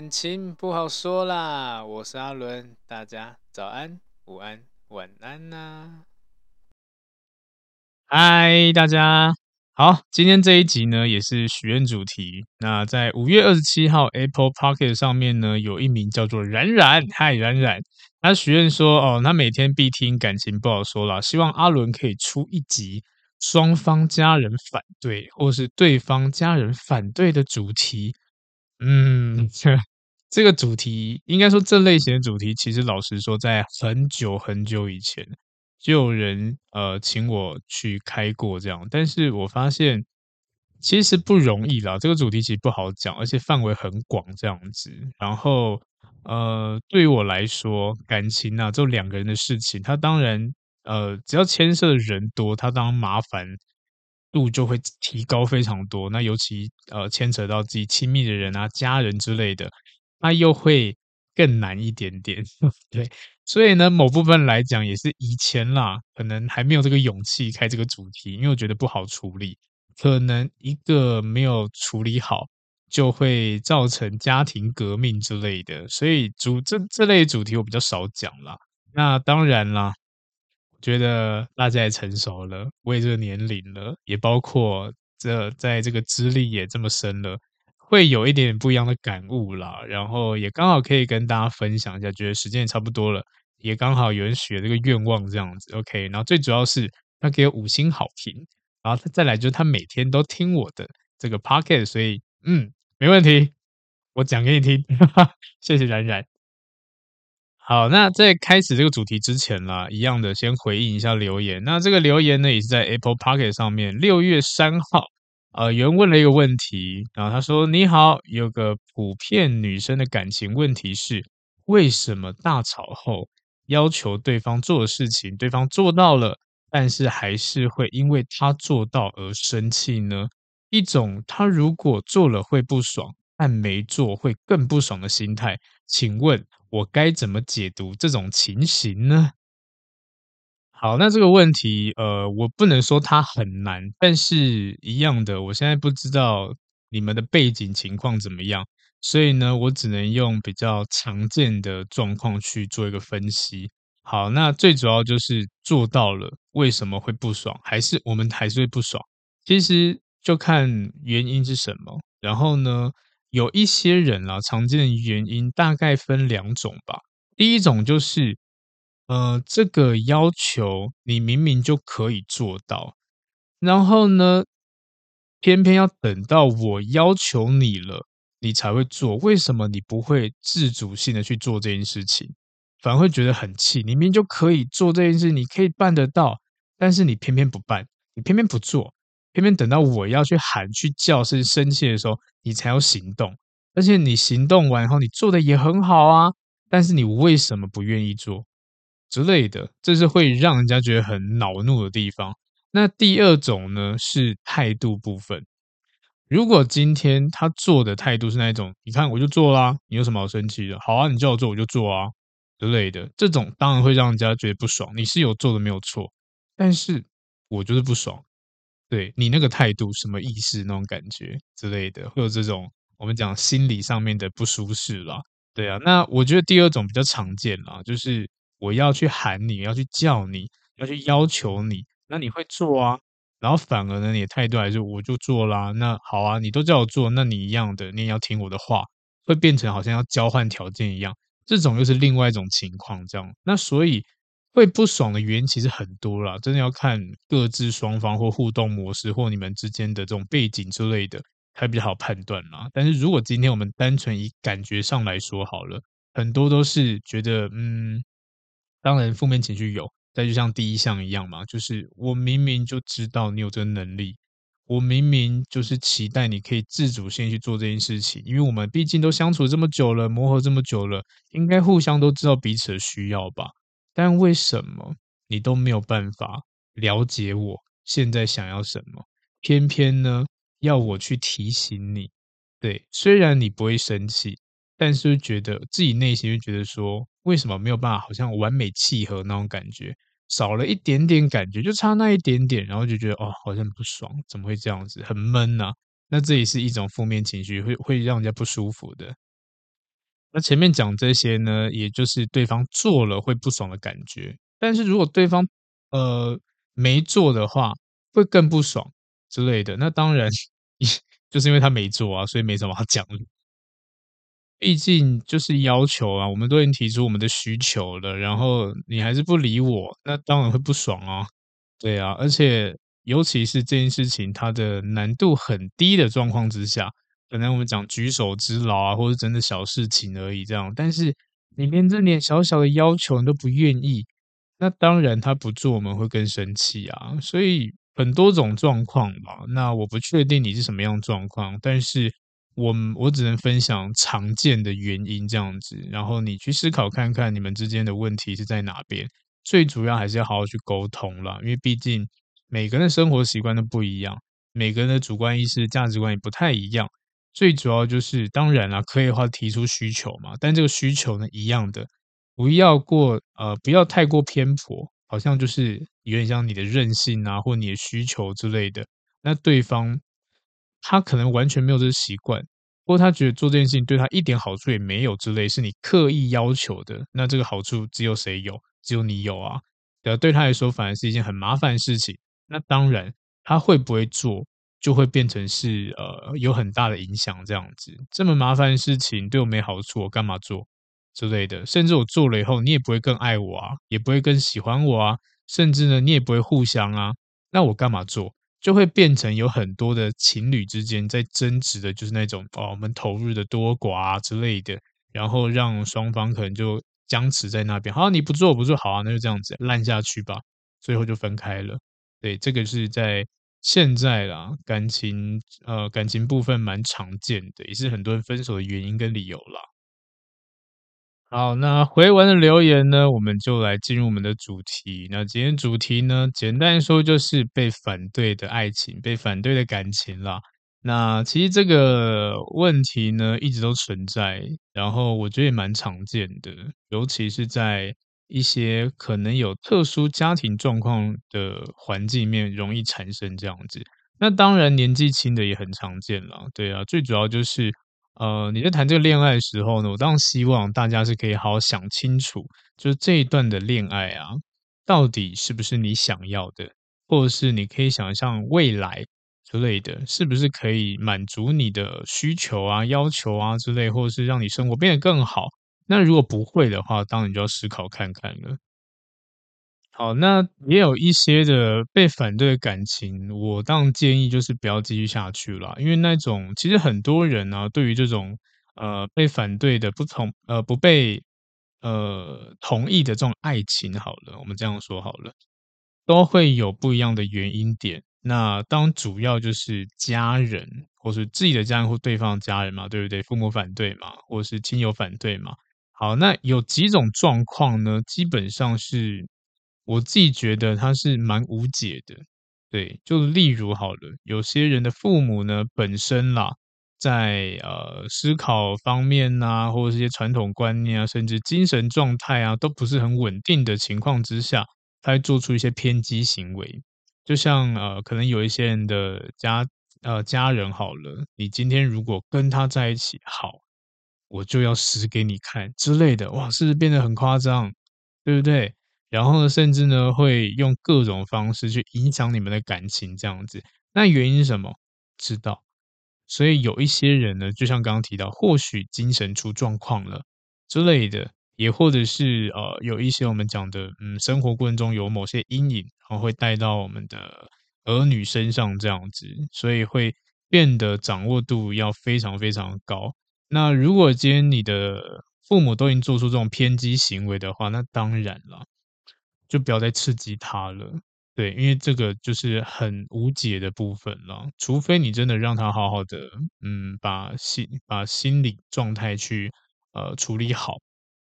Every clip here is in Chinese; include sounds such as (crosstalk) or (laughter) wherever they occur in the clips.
感情不好说啦，我是阿伦，大家早安、午安、晚安呐、嗨，大家好，今天这一集呢也是许愿主题。那在五月二十七号 Apple Pocket 上面呢，有一名叫做冉冉，嗨冉冉，他许愿说哦，他每天必听感情不好说啦，希望阿伦可以出一集双方家人反对或是对方家人反对的主题。嗯，(laughs) 这个主题应该说这类型的主题，其实老实说，在很久很久以前就有人呃请我去开过这样，但是我发现其实不容易啦，这个主题其实不好讲，而且范围很广这样子。然后呃，对于我来说，感情啊，就两个人的事情，它当然呃，只要牵涉的人多，它当然麻烦。度就会提高非常多，那尤其呃牵扯到自己亲密的人啊、家人之类的，那又会更难一点点。(laughs) 对，所以呢，某部分来讲也是以前啦，可能还没有这个勇气开这个主题，因为我觉得不好处理，可能一个没有处理好，就会造成家庭革命之类的，所以主这这类主题我比较少讲啦。那当然啦。我觉得大家也成熟了，我也这个年龄了，也包括这在这个资历也这么深了，会有一点点不一样的感悟啦。然后也刚好可以跟大家分享一下，觉得时间也差不多了，也刚好有人许这个愿望这样子。OK，然后最主要是他给五星好评，然后再来就是他每天都听我的这个 Pocket，所以嗯，没问题，我讲给你听，哈哈，谢谢冉冉。好，那在开始这个主题之前啦，一样的先回应一下留言。那这个留言呢，也是在 Apple Pocket 上面，六月三号，呃，有人问了一个问题，然后他说：“你好，有个普遍女生的感情问题是，为什么大吵后要求对方做的事情，对方做到了，但是还是会因为他做到而生气呢？一种他如果做了会不爽，但没做会更不爽的心态，请问？”我该怎么解读这种情形呢？好，那这个问题，呃，我不能说它很难，但是一样的，我现在不知道你们的背景情况怎么样，所以呢，我只能用比较常见的状况去做一个分析。好，那最主要就是做到了，为什么会不爽？还是我们还是会不爽？其实就看原因是什么，然后呢，有一些人啊，常见的原因大概分两种吧。第一种就是，呃，这个要求你明明就可以做到，然后呢，偏偏要等到我要求你了，你才会做。为什么你不会自主性的去做这件事情？反而会觉得很气。你明明就可以做这件事，你可以办得到，但是你偏偏不办，你偏偏不做。偏偏等到我要去喊、去叫、是生气的时候，你才要行动。而且你行动完后，你做的也很好啊，但是你为什么不愿意做之类的？这是会让人家觉得很恼怒的地方。那第二种呢，是态度部分。如果今天他做的态度是那一种，你看我就做啦，你有什么好生气的？好啊，你叫我做我就做啊之类的，这种当然会让人家觉得不爽。你是有做的没有错，但是我就是不爽。对你那个态度什么意思那种感觉之类的，会有这种我们讲心理上面的不舒适啦。对啊，那我觉得第二种比较常见啦，就是我要去喊你，要去叫你，要去要求你，那你会做啊，然后反而呢，你的态度还是我就做啦。那好啊，你都叫我做，那你一样的，你也要听我的话，会变成好像要交换条件一样。这种又是另外一种情况，这样。那所以会不爽的原因其实很多啦，真的要看各自双方或互动模式或你们之间的这种背景之类的，才比较好判断啦。但是如果今天我们单纯以感觉上来说好了，很多都是觉得，嗯，当然负面情绪有，但就像第一项一样嘛，就是我明明就知道你有这个能力。我明明就是期待你可以自主性去做这件事情，因为我们毕竟都相处这么久了，磨合这么久了，应该互相都知道彼此的需要吧？但为什么你都没有办法了解我现在想要什么？偏偏呢要我去提醒你？对，虽然你不会生气，但是觉得自己内心就觉得说，为什么没有办法好像完美契合那种感觉？少了一点点感觉，就差那一点点，然后就觉得哦，好像不爽，怎么会这样子，很闷呐、那这也是一种负面情绪，会会让人家不舒服的。那前面讲这些呢，也就是对方做了会不爽的感觉。但是如果对方呃没做的话，会更不爽之类的。那当然，(laughs) 就是因为他没做啊，所以没什么好讲的。毕竟就是要求啊，我们都已经提出我们的需求了，然后你还是不理我，那当然会不爽啊。对啊，而且尤其是这件事情它的难度很低的状况之下，可能我们讲举手之劳啊，或是真的小事情而已这样，但是你连这点小小的要求你都不愿意，那当然他不做我们会更生气啊。所以很多种状况吧，那我不确定你是什么样状况，但是。我我只能分享常见的原因这样子，然后你去思考看看你们之间的问题是在哪边。最主要还是要好好去沟通啦，因为毕竟每个人的生活习惯都不一样，每个人的主观意识、价值观也不太一样。最主要就是，当然啦，可以的话提出需求嘛，但这个需求呢，一样的，不要过呃，不要太过偏颇，好像就是有点像你的任性啊，或你的需求之类的，那对方。他可能完全没有这个习惯，或他觉得做这件事情对他一点好处也没有之类，是你刻意要求的。那这个好处只有谁有？只有你有啊！对，对他来说反而是一件很麻烦的事情。那当然，他会不会做，就会变成是呃有很大的影响。这样子，这么麻烦的事情对我没好处，我干嘛做之类的？甚至我做了以后，你也不会更爱我啊，也不会更喜欢我啊，甚至呢，你也不会互相啊。那我干嘛做？就会变成有很多的情侣之间在争执的，就是那种哦，我们投入的多寡啊之类的，然后让双方可能就僵持在那边。好，你不做不做，好啊，那就这样子烂下去吧，最后就分开了。对，这个是在现在啦，感情呃感情部分蛮常见的，也是很多人分手的原因跟理由啦。好，那回完的留言呢，我们就来进入我们的主题。那今天主题呢，简单说就是被反对的爱情，被反对的感情啦。那其实这个问题呢，一直都存在，然后我觉得也蛮常见的，尤其是在一些可能有特殊家庭状况的环境面，容易产生这样子。那当然，年纪轻的也很常见啦。对啊，最主要就是。呃，你在谈这个恋爱的时候呢，我当然希望大家是可以好好想清楚，就是这一段的恋爱啊，到底是不是你想要的，或者是你可以想象未来之类的，是不是可以满足你的需求啊、要求啊之类，或者是让你生活变得更好。那如果不会的话，当然就要思考看看了。好，那也有一些的被反对的感情，我当建议就是不要继续下去了，因为那种其实很多人呢、对于这种呃被反对的不同呃不被呃同意的这种爱情，好了，我们这样说好了，都会有不一样的原因点。那当主要就是家人，或是自己的家人或对方的家人嘛，对不对？父母反对嘛，或是亲友反对嘛。好，那有几种状况呢，基本上是。我自己觉得他是蛮无解的，对，就例如好了，有些人的父母呢，本身啦，在呃思考方面呐、啊，或者是一些传统观念啊，甚至精神状态啊，都不是很稳定的情况之下，他会做出一些偏激行为。就像呃，可能有一些人的家呃家人好了，你今天如果跟他在一起，好，我就要死给你看之类的，哇，是不是变得很夸张？对不对？然后呢，甚至呢会用各种方式去影响你们的感情，这样子。那原因是什么？知道。所以有一些人呢，就像刚刚提到，或许精神出状况了之类的，也或者是呃，有一些我们讲的，嗯，生活过程中有某些阴影，然后会带到我们的儿女身上这样子，所以会变得掌握度要非常非常高。那如果今天你的父母都已经做出这种偏激行为的话，那当然了，就不要再刺激他了。对，因为这个就是很无解的部分了，除非你真的让他好好的，嗯，把心把心理状态去呃处理好，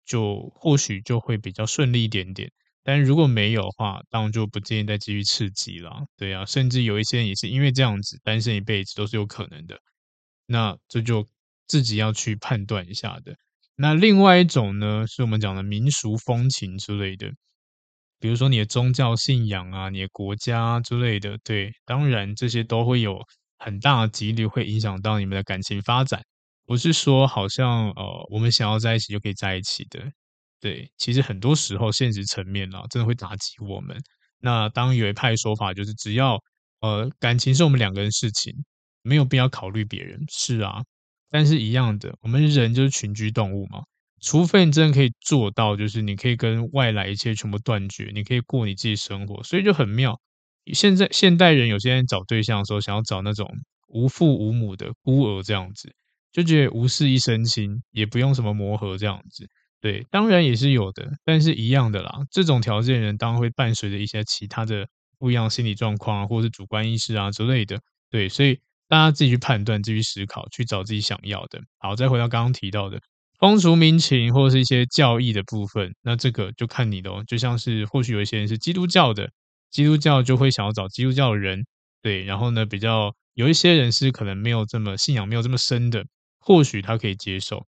就或许就会比较顺利一点点。但如果没有的话，当然就不建议再继续刺激了。对啊，甚至有一些人也是因为这样子单身一辈子都是有可能的。那这就自己要去判断一下的。那另外一种呢，是我们讲的民俗风情之类的。比如说你的宗教信仰啊，你的国家之类的，对，当然这些都会有很大的几率会影响到你们的感情发展。不是说好像呃，我们想要在一起就可以在一起的，对，其实很多时候现实层面啊，真的会打击我们。那当有一派说法就是，只要呃感情是我们两个人事情，没有必要考虑别人。是啊，但是一样的，我们人就是群居动物嘛。除非你真的可以做到，就是你可以跟外来一切全部断绝，你可以过你自己生活，所以就很妙。现在现代人有些人找对象的时候，想要找那种无父无母的孤儿这样子，就觉得无事一身轻，也不用什么磨合这样子。对，当然也是有的，但是一样的啦。这种条件人当然会伴随着一些其他的不一样心理状况啊，或者是主观意识啊之类的。对，所以大家自己去判断，自己去思考，去找自己想要的。好，再回到刚刚提到的。风俗民情或者是一些教义的部分，那这个就看你的哦。就像是或许有一些人是基督教的，基督教就会想要找基督教的人，对。然后呢，比较有一些人是可能没有这么信仰没有这么深的，或许他可以接受。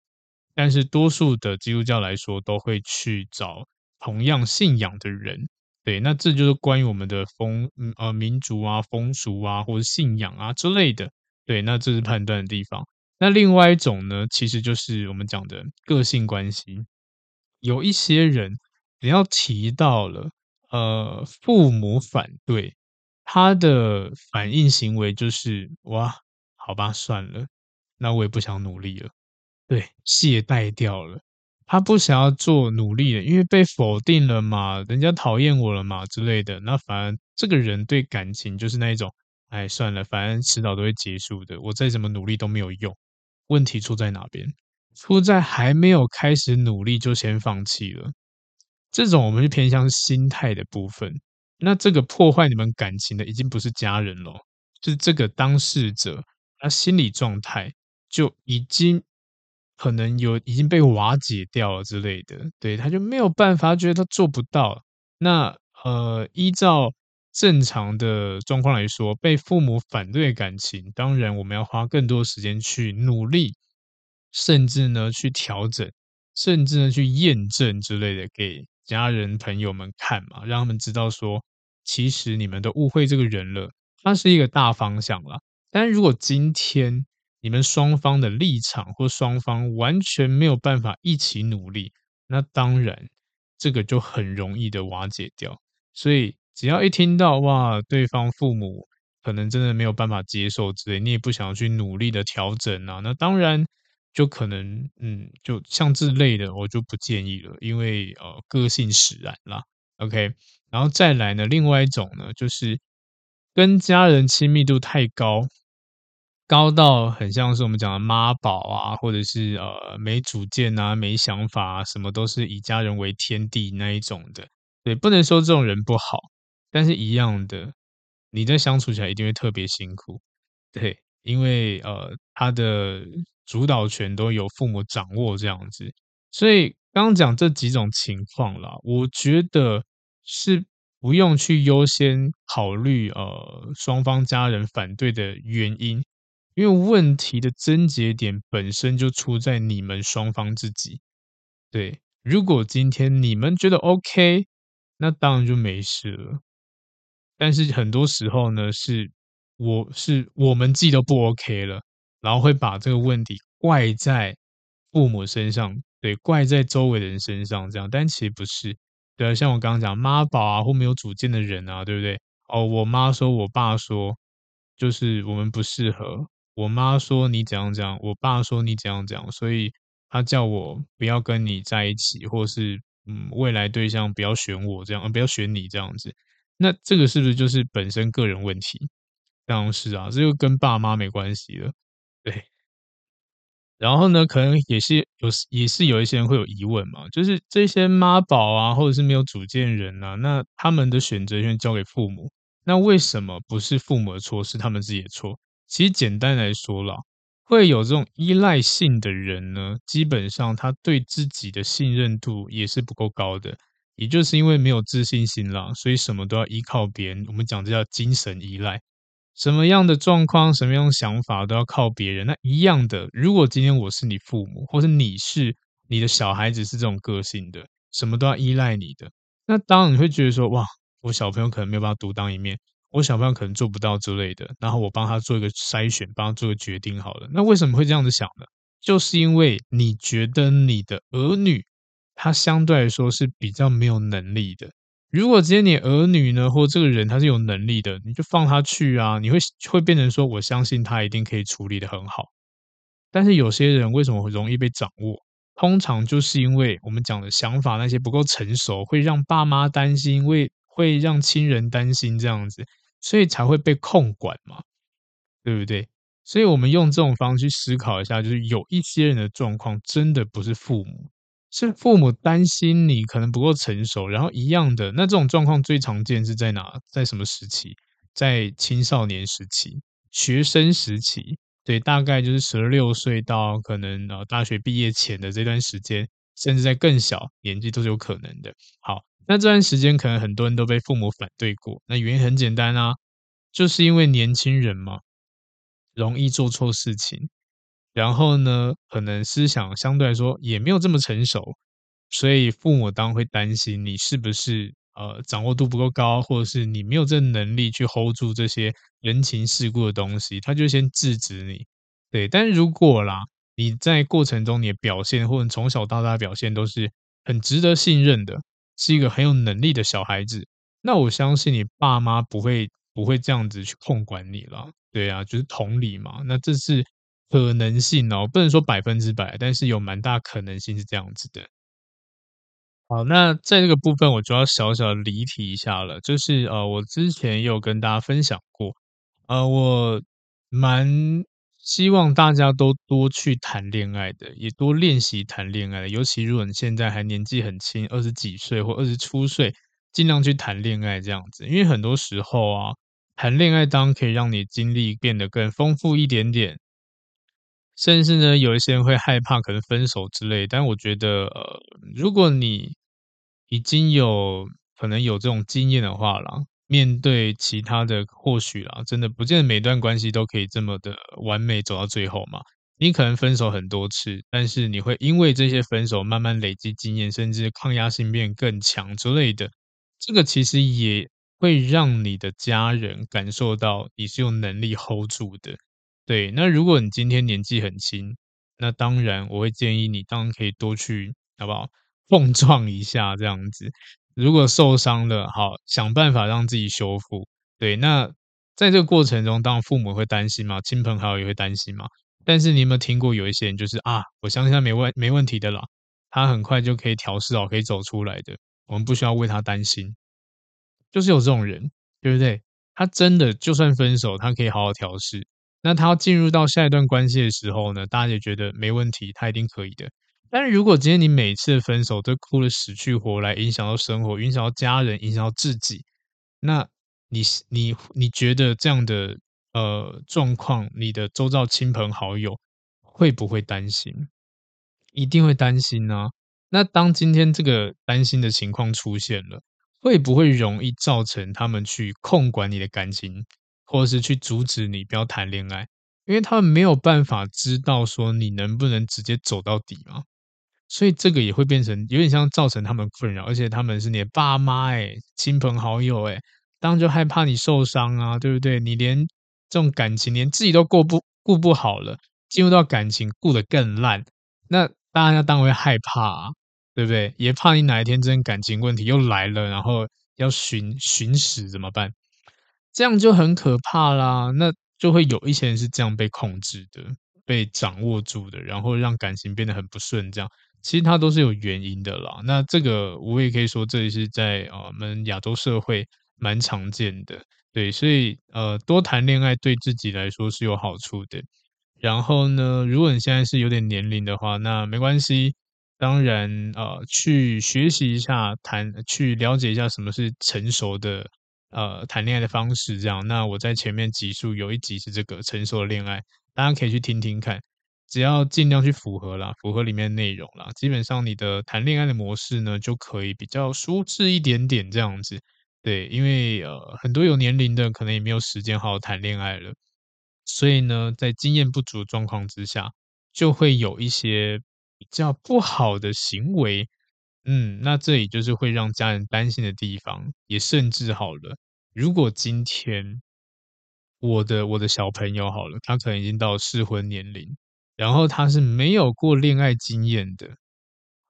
但是多数的基督教来说，都会去找同样信仰的人，对。那这就是关于我们的风呃民族啊、风俗啊，或者信仰啊之类的，对。那这是判断的地方。那另外一种呢，其实就是我们讲的个性关系。有一些人，你要提到了呃父母反对，他的反应行为就是哇，好吧，算了，那我也不想努力了，对，懈怠掉了。他不想要做努力了，因为被否定了嘛，人家讨厌我了嘛之类的。那反而这个人对感情就是那一种，哎，算了，反正迟早都会结束的，我再怎么努力都没有用。问题出在哪边？出在还没有开始努力就先放弃了。这种我们就偏向心态的部分。那这个破坏你们感情的已经不是家人了，就是这个当事者，他心理状态就已经可能有已经被瓦解掉了之类的。对，他就没有办法，觉得他做不到。那呃，依照。正常的状况来说，被父母反对感情，当然我们要花更多时间去努力，甚至呢去调整，甚至呢去验证之类的，给家人朋友们看嘛，让他们知道说，其实你们都误会这个人了，它是一个大方向啦。但如果今天你们双方的立场或双方完全没有办法一起努力，那当然这个就很容易的瓦解掉，所以。只要一听到哇，对方父母可能真的没有办法接受之类，你也不想要去努力的调整啊，那当然就可能嗯，就像这类的，我就不建议了，因为呃个性使然啦。OK，然后再来呢，另外一种呢，就是跟家人亲密度太高，高到很像是我们讲的妈宝啊，或者是呃没主见啊、没想法啊，什么都是以家人为天地那一种的。对，不能说这种人不好。但是，一样的，你在相处起来一定会特别辛苦，对，因为呃，他的主导权都由父母掌握这样子，所以刚刚讲这几种情况啦，我觉得是不用去优先考虑呃双方家人反对的原因，因为问题的症结点本身就出在你们双方自己，对，如果今天你们觉得 OK，那当然就没事了。但是很多时候呢，是我是我们自己都不 OK 了，然后会把这个问题怪在父母身上，对，怪在周围的人身上，这样，但其实不是，对啊，像我刚刚讲妈宝啊，或没有主见的人啊，对不对？哦，我妈说，我爸说，就是我们不适合。我妈说你怎样怎样，我爸说你怎样怎样，所以他叫我不要跟你在一起，或是嗯，未来对象不要选我这样，呃，不要选你这样子。那这个是不是就是本身个人问题？当然是啊，这就跟爸妈没关系了。对。然后呢，可能也是有，也是有一些人会有疑问嘛，就是这些妈宝啊，或者是没有主见人啊，那他们的选择权交给父母，那为什么不是父母的错，是他们自己的错？其实简单来说啦，会有这种依赖性的人呢，基本上他对自己的信任度也是不够高的，也就是因为没有自信心啦，所以什么都要依靠别人。我们讲这叫精神依赖。什么样的状况，什么样的想法都要靠别人。那一样的，如果今天我是你父母，或者你是你的小孩子是这种个性的，什么都要依赖你的，那当然你会觉得说，哇，我小朋友可能没有办法独当一面，我小朋友可能做不到之类的。然后我帮他做一个筛选，帮他做个决定好了。那为什么会这样子想呢？就是因为你觉得你的儿女他相对来说是比较没有能力的。如果今天你儿女呢，或这个人他是有能力的，你就放他去啊，你会会变成说，我相信他一定可以处理得很好。但是有些人为什么会容易被掌握？通常就是因为我们讲的想法那些不够成熟，会让爸妈担心，会会让亲人担心这样子，所以才会被控管嘛，对不对？所以我们用这种方式去思考一下，就是有一些人的状况真的不是父母。是父母担心你可能不够成熟，然后一样的，那这种状况最常见是在哪？在什么时期？在青少年时期、学生时期，对，大概就是十六岁到可能呃大学毕业前的这段时间，甚至在更小年纪都是有可能的。好，那这段时间可能很多人都被父母反对过，那原因很简单啊，就是因为年轻人嘛，容易做错事情。然后呢，可能思想相对来说也没有这么成熟，所以父母当然会担心你是不是呃掌握度不够高，或者是你没有这能力去 hold 住这些人情世故的东西，他就先制止你。对，但是如果啦，你在过程中你的表现，或者从小到大的表现都是很值得信任的，是一个很有能力的小孩子，那我相信你爸妈不会不会这样子去控管你了。对啊，就是同理嘛，那这是。可能性哦，不能说百分之百，但是有蛮大可能性是这样子的。好，那在这个部分我就要小小的离题一下了，就是呃，我之前有跟大家分享过，呃，我蛮希望大家都多去谈恋爱的，也多练习谈恋爱的，尤其如果你现在还年纪很轻，二十几岁或二十出岁，尽量去谈恋爱这样子，因为很多时候啊，谈恋爱当可以让你经历变得更丰富一点点。甚至呢，有一些人会害怕可能分手之类，但我觉得，呃，如果你已经有可能有这种经验的话啦，面对其他的或许啦，真的不见得每段关系都可以这么的完美走到最后嘛。你可能分手很多次，但是你会因为这些分手慢慢累积经验，甚至抗压性变更强之类的，这个其实也会让你的家人感受到你是有能力 hold 住的。对，那如果你今天年纪很轻，那当然我会建议你，当然可以多去，好不好？碰撞一下这样子。如果受伤了，好，想办法让自己修复。对，那在这个过程中，当然父母会担心嘛，亲朋好友也会担心嘛。但是你有没有听过有一些人就是啊，我相信他没问没问题的啦，他很快就可以调试好，可以走出来的，我们不需要为他担心。就是有这种人，对不对？他真的就算分手，他可以好好调试。那他要进入到下一段关系的时候呢，大家也觉得没问题，他一定可以的。但是如果今天你每次分手都哭得死去活来，影响到生活，影响到家人，影响到自己，那你你你觉得这样的呃状况，你的周遭亲朋好友会不会担心？一定会担心呢、那当今天这个担心的情况出现了，会不会容易造成他们去控管你的感情？或者是去阻止你不要谈恋爱，因为他们没有办法知道说你能不能直接走到底嘛，所以这个也会变成有点像造成他们困扰，而且他们是你的爸妈诶，亲朋好友诶，当然就害怕你受伤啊，对不对？你连这种感情连自己都过不顾不好了，进入到感情顾得更烂，那大家当然会害怕啊。对不对？也怕你哪一天真感情问题又来了，然后要寻寻死怎么办？这样就很可怕啦。那就会有一些人是这样被控制的，被掌握住的，然后让感情变得很不顺。这样其实它都是有原因的啦。那这个我也可以说，这里是在我们亚洲社会蛮常见的。对，所以呃多谈恋爱对自己来说是有好处的。然后呢，如果你现在是有点年龄的话，那没关系。当然，呃，去学习一下谈，去了解一下什么是成熟的呃谈恋爱的方式。这样，那我在前面集数有一集是这个成熟的恋爱，大家可以去听听看。只要尽量去符合啦，符合里面内容啦，基本上你的谈恋爱的模式呢就可以比较舒适一点点这样子。对，因为呃很多有年龄的可能也没有时间好好谈恋爱了。所以呢，在经验不足的状况之下，就会有一些比较不好的行为。嗯，那这里就是会让家人担心的地方。也甚至好了，如果今天我的我的小朋友好了，他可能已经到适婚年龄，然后他是没有过恋爱经验的，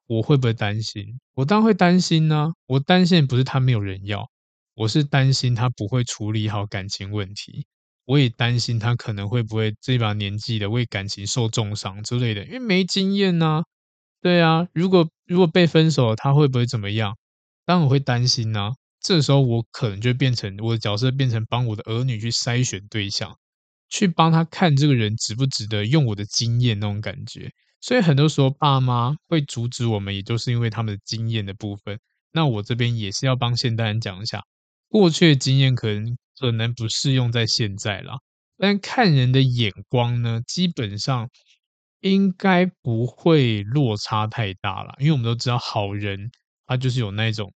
我会不会担心？我当然会担心呢、我担心不是他没有人要，我是担心他不会处理好感情问题。我也担心他可能会不会这把年纪的为感情受重伤之类的，因为没经验呐。对啊，如果如果被分手，他会不会怎么样？当然我会担心呐。这时候我可能就变成我的角色，变成帮我的儿女去筛选对象，去帮他看这个人值不值得用我的经验那种感觉。所以很多时候爸妈会阻止我们，也就是因为他们的经验的部分。那我这边也是要帮现代人讲一下，过去的经验可能。可能不适用在现在啦，但看人的眼光呢，基本上应该不会落差太大啦，因为我们都知道，好人他就是有那种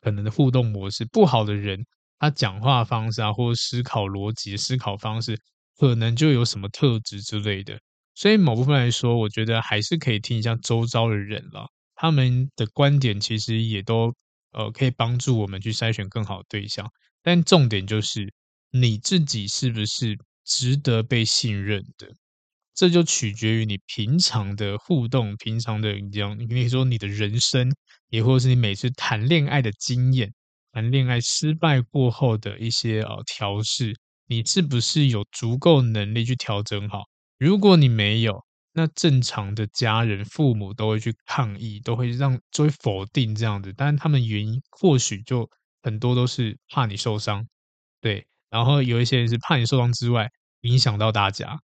可能的互动模式，不好的人他讲话方式啊，或者思考逻辑、思考方式，可能就有什么特质之类的。所以某部分来说，我觉得还是可以听一下周遭的人啦，他们的观点其实也都呃可以帮助我们去筛选更好的对象。但重点就是你自己是不是值得被信任的，这就取决于你平常的互动，平常的你讲，你说你的人生，也或者是你每次谈恋爱的经验，谈恋爱失败过后的一些呃调试，你是不是有足够能力去调整好？如果你没有，那正常的家人、父母都会去抗议，都会让，就会否定这样子，但是他们原因或许就。很多都是怕你受伤，对，然后有一些人是怕你受伤之外，影响到大家，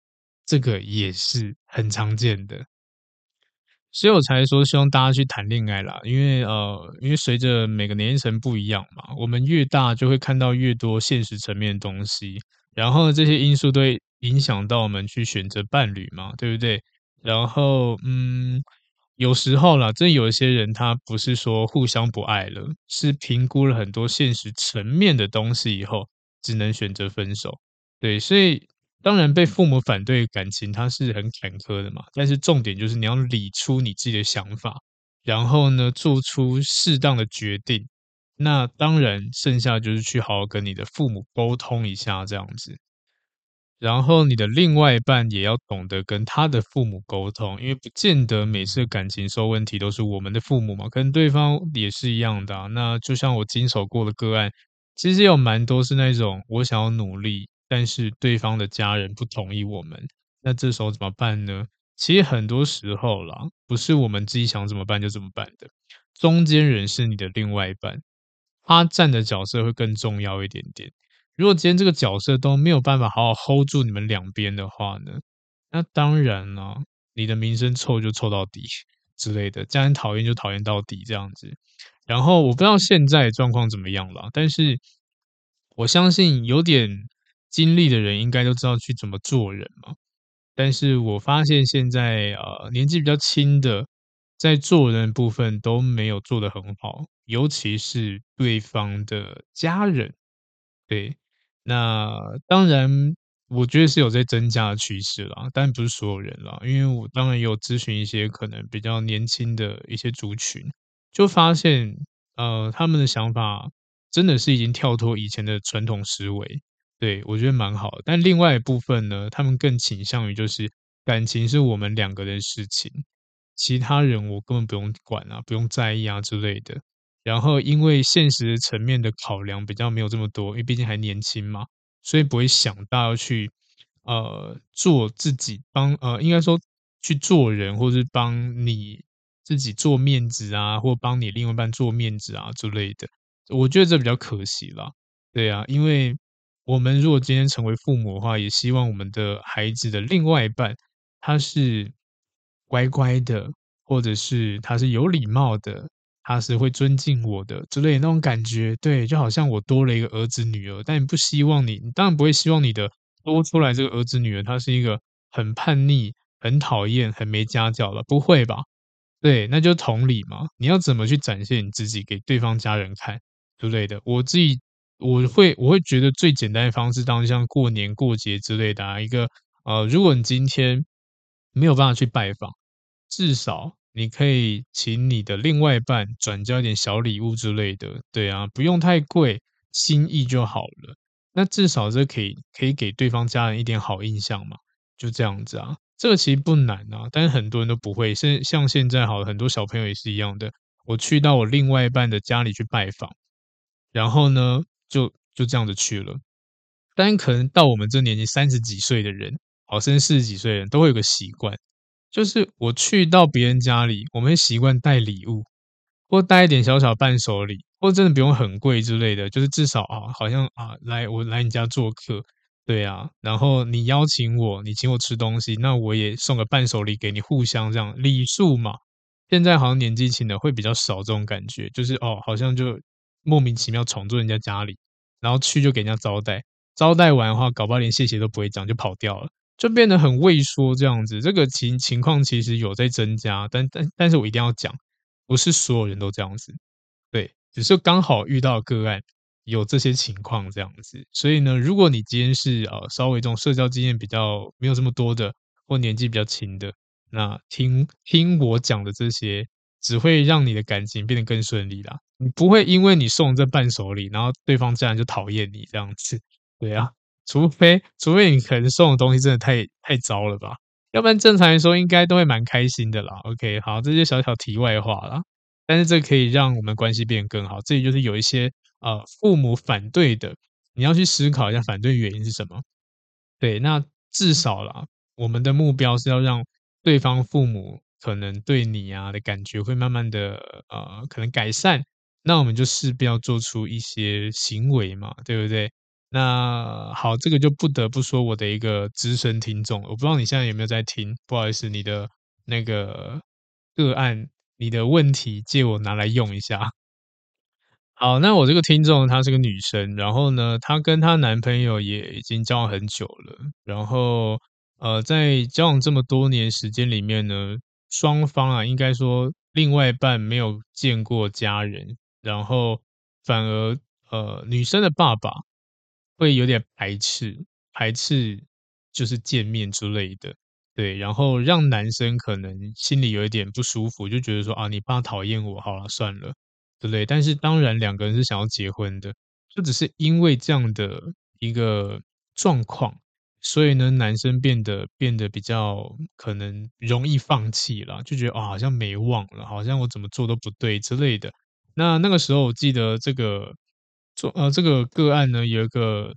这个也是很常见的，所以我才说希望大家去谈恋爱啦，因为呃，因为随着每个年龄层不一样嘛，我们越大就会看到越多现实层面的东西，然后这些因素都会影响到我们去选择伴侣嘛，对不对？然后嗯。有时候啦，真有一些人，他不是说互相不爱了，是评估了很多现实层面的东西以后，只能选择分手。对，所以当然被父母反对感情，它是很坎坷的嘛。但是重点就是你要理出你自己的想法，然后呢，做出适当的决定。那当然，剩下就是去好好跟你的父母沟通一下，这样子。然后你的另外一半也要懂得跟他的父母沟通，因为不见得每次感情受问题都是我们的父母嘛，跟对方也是一样的。那就像我经手过的个案，其实有蛮多是那种我想要努力，但是对方的家人不同意我们，那这时候怎么办呢？其实很多时候啦，不是我们自己想怎么办就怎么办的，中间人是你的另外一半，他站的角色会更重要一点点。如果今天这个角色都没有办法好好 hold 住你们两边的话呢，那当然了，你的名声臭就臭到底之类的，家人讨厌就讨厌到底这样子。然后我不知道现在状况怎么样了，但是我相信有点经历的人应该都知道去怎么做人嘛。但是我发现现在呃年纪比较轻的，在做人部分都没有做得很好，尤其是对方的家人，对。那当然，我觉得是有在增加的趋势啦，但不是所有人啦。因为我当然有咨询一些可能比较年轻的一些族群，就发现，呃，他们的想法真的是已经跳脱以前的传统思维，对，我觉得蛮好的。但另外一部分呢，他们更倾向于就是感情是我们两个人的事情，其他人我根本不用管啊，不用在意啊之类的。然后因为现实层面的考量比较没有这么多，因为毕竟还年轻嘛，所以不会想到要去呃做自己帮呃应该说去做人，或是帮你自己做面子啊，或帮你另外一半做面子啊之类的。我觉得这比较可惜啦，对啊，因为我们如果今天成为父母的话，也希望我们的孩子的另外一半他是乖乖的，或者是他是有礼貌的。他是会尊敬我的之类那种感觉，对，就好像我多了一个儿子女儿，但你不希望你，你当然不会希望你的多出来这个儿子女儿，他是一个很叛逆、很讨厌、很没家教的，不会吧？对，那就同理嘛。你要怎么去展现你自己给对方家人看之类的？我自己我会我会觉得最简单的方式，当像过年过节之类的啊，一个呃，如果你今天没有办法去拜访，至少。你可以请你的另外一半转交一点小礼物之类的，对啊，不用太贵，心意就好了。那至少这可以可以给对方家人一点好印象嘛，就这样子啊。这个其实不难啊，但是很多人都不会。像像现在好，很多小朋友也是一样的。我去到我另外一半的家里去拜访，然后呢，就就这样子去了。但可能到我们这年纪三十几岁的人，好，甚至四十几岁的人都会有个习惯。就是我去到别人家里，我们会习惯带礼物，或带一点小小伴手礼，或真的不用很贵之类的。就是至少啊，好像啊，来我来你家做客，对啊，然后你邀请我，你请我吃东西，那我也送个伴手礼给你，互相这样礼数嘛。现在好像年纪轻的会比较少这种感觉，就是哦，好像就莫名其妙闯入人家家里，然后去就给人家招待，招待完的话，搞不好连谢谢都不会讲就跑掉了。就变得很畏缩这样子，这个情情况其实有在增加，但但但是我一定要讲，不是所有人都这样子，对，只是刚好遇到个案有这些情况这样子，所以呢，如果你今天是呃稍微这种社交经验比较没有这么多的，或年纪比较轻的，那听听我讲的这些，只会让你的感情变得更顺利啦，你不会因为你送这伴手礼，然后对方自然就讨厌你这样子，对啊。除非，除非你可能送的东西真的太太糟了吧，要不然正常来说应该都会蛮开心的啦。OK，好，这些小小题外话啦，但是这可以让我们关系变更好。这里就是有一些呃父母反对的，你要去思考一下反对原因是什么。对，那至少啦，我们的目标是要让对方父母可能对你啊的感觉会慢慢的呃可能改善，那我们就势必要做出一些行为嘛，对不对？那好，这个就不得不说我的一个资深听众，我不知道你现在有没有在听，不好意思，你的那个个案，你的问题借我拿来用一下。(laughs) 好，那我这个听众她是个女生，然后呢，她跟她男朋友也已经交往很久了，然后呃，在交往这么多年时间里面呢，双方啊，应该说另外一半没有见过家人，然后反而呃，女生的爸爸。会有点排斥，排斥就是见面之类的，对，然后让男生可能心里有一点不舒服，就觉得说啊，你爸讨厌我，好了，算了，对不对？但是当然，两个人是想要结婚的，就只是因为这样的一个状况，所以呢，男生变得变得比较可能容易放弃了，就觉得啊，好像没望了，好像我怎么做都不对之类的。那那个时候，我记得这个。做呃，这个个案呢，有一个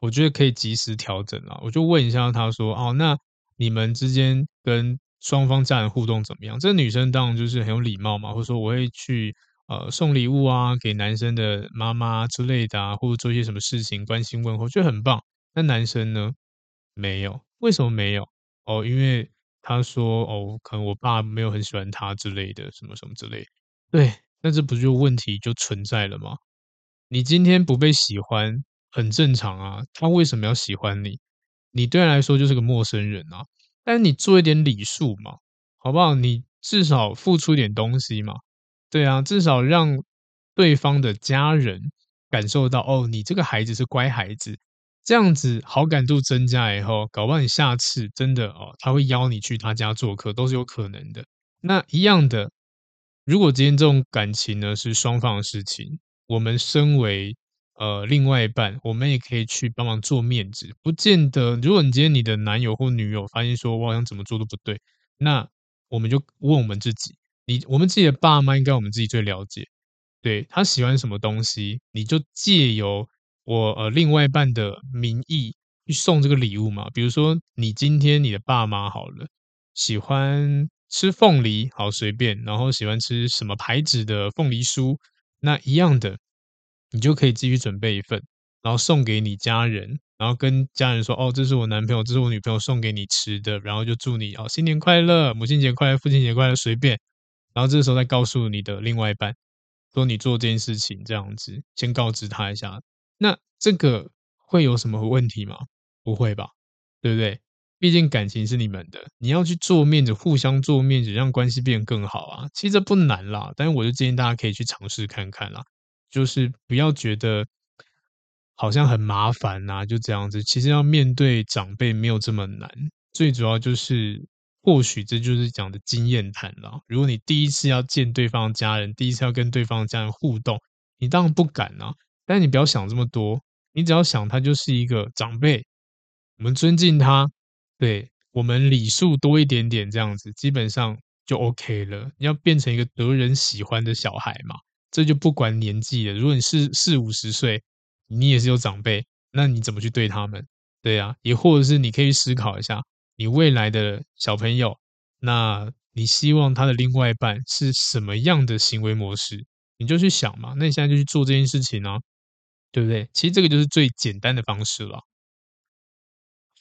我觉得可以及时调整啊，我就问一下他说，哦，那你们之间跟双方家人互动怎么样？这女生当然就是很有礼貌嘛，或者说我会去呃送礼物啊，给男生的妈妈之类的啊，或者做一些什么事情关心问候，就很棒。那男生呢？没有，为什么没有？哦，因为他说哦，可能我爸没有很喜欢他之类的，什么什么之类。对，那这不就问题就存在了吗？你今天不被喜欢很正常啊，他为什么要喜欢你？你对他来说就是个陌生人啊。但是你做一点礼数嘛，好不好？你至少付出一点东西嘛，对啊，至少让对方的家人感受到哦，你这个孩子是乖孩子，这样子好感度增加以后，搞不好你下次真的哦，他会邀你去他家做客，都是有可能的。那一样的，如果今天这种感情呢，是双方的事情。我们身为呃另外一半，我们也可以去帮忙做面子，不见得。如果你今天你的男友或女友发现说，我好像怎么做都不对，那我们就问我们自己：你我们自己的爸妈应该我们自己最了解，对他喜欢什么东西，你就借由我呃另外一半的名义去送这个礼物嘛。比如说，你今天你的爸妈好了，喜欢吃凤梨，好随便，然后喜欢吃什么牌子的凤梨酥，那一样的，你就可以继续准备一份，然后送给你家人。然后跟家人说：“哦，这是我男朋友，这是我女朋友送给你吃的。”然后就祝你哦，新年快乐，母亲节快乐，父亲节快乐，随便。然后这个时候再告诉你的另外一半，说你做这件事情这样子，先告知他一下。那这个会有什么问题吗？不会吧，对不对？毕竟感情是你们的，你要去做面子，互相做面子，让关系变更好啊。其实这不难啦，但是我就建议大家可以去尝试看看啦，就是不要觉得。好像很麻烦呐，就这样子。其实要面对长辈没有这么难，最主要就是或许这就是讲的经验谈了。如果你第一次要见对方家人，第一次要跟对方家人互动，你当然不敢啊。但你不要想这么多，你只要想他就是一个长辈，我们尊敬他，对，我们礼数多一点点，这样子基本上就 OK 了。你要变成一个得人喜欢的小孩嘛，这就不管年纪了。如果你是四五十岁。你也是有长辈，那你怎么去对他们？对呀，也或者是你可以思考一下，你未来的小朋友，那你希望他的另外一半是什么样的行为模式？你就去想嘛。那你现在就去做这件事情啊，对不对？其实这个就是最简单的方式了。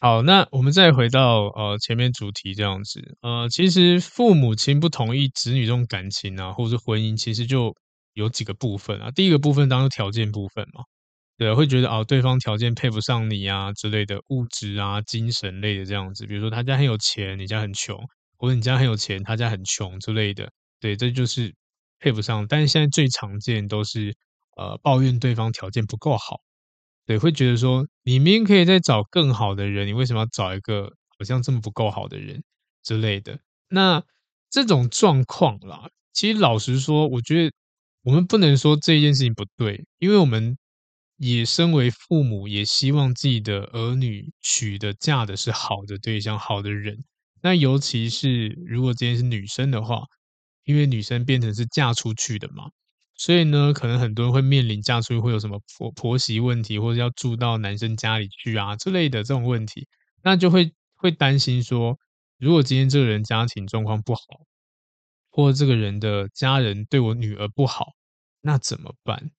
好，那我们再回到呃前面主题这样子，呃，其实父母亲不同意子女这种感情啊，或者是婚姻，其实就有几个部分啊。第一个部分当然是条件部分嘛。对，会觉得哦，对方条件配不上你啊之类的物质啊、精神类的这样子。比如说他家很有钱，你家很穷，或者你家很有钱，他家很穷之类的。对，这就是配不上。但是现在最常见都是呃抱怨对方条件不够好。对，会觉得说你明明可以再找更好的人，你为什么要找一个好像这么不够好的人之类的？那这种状况啦，其实老实说，我觉得我们不能说这件事情不对，因为我们。也身为父母，也希望自己的儿女娶的嫁的是好的对象、好的人。那尤其是如果今天是女生的话，因为女生变成是嫁出去的嘛，所以呢，可能很多人会面临嫁出去会有什么婆婆媳问题，或者要住到男生家里去啊之类的这种问题，那就会会担心说，如果今天这个人家庭状况不好，或者这个人的家人对我女儿不好，那怎么办？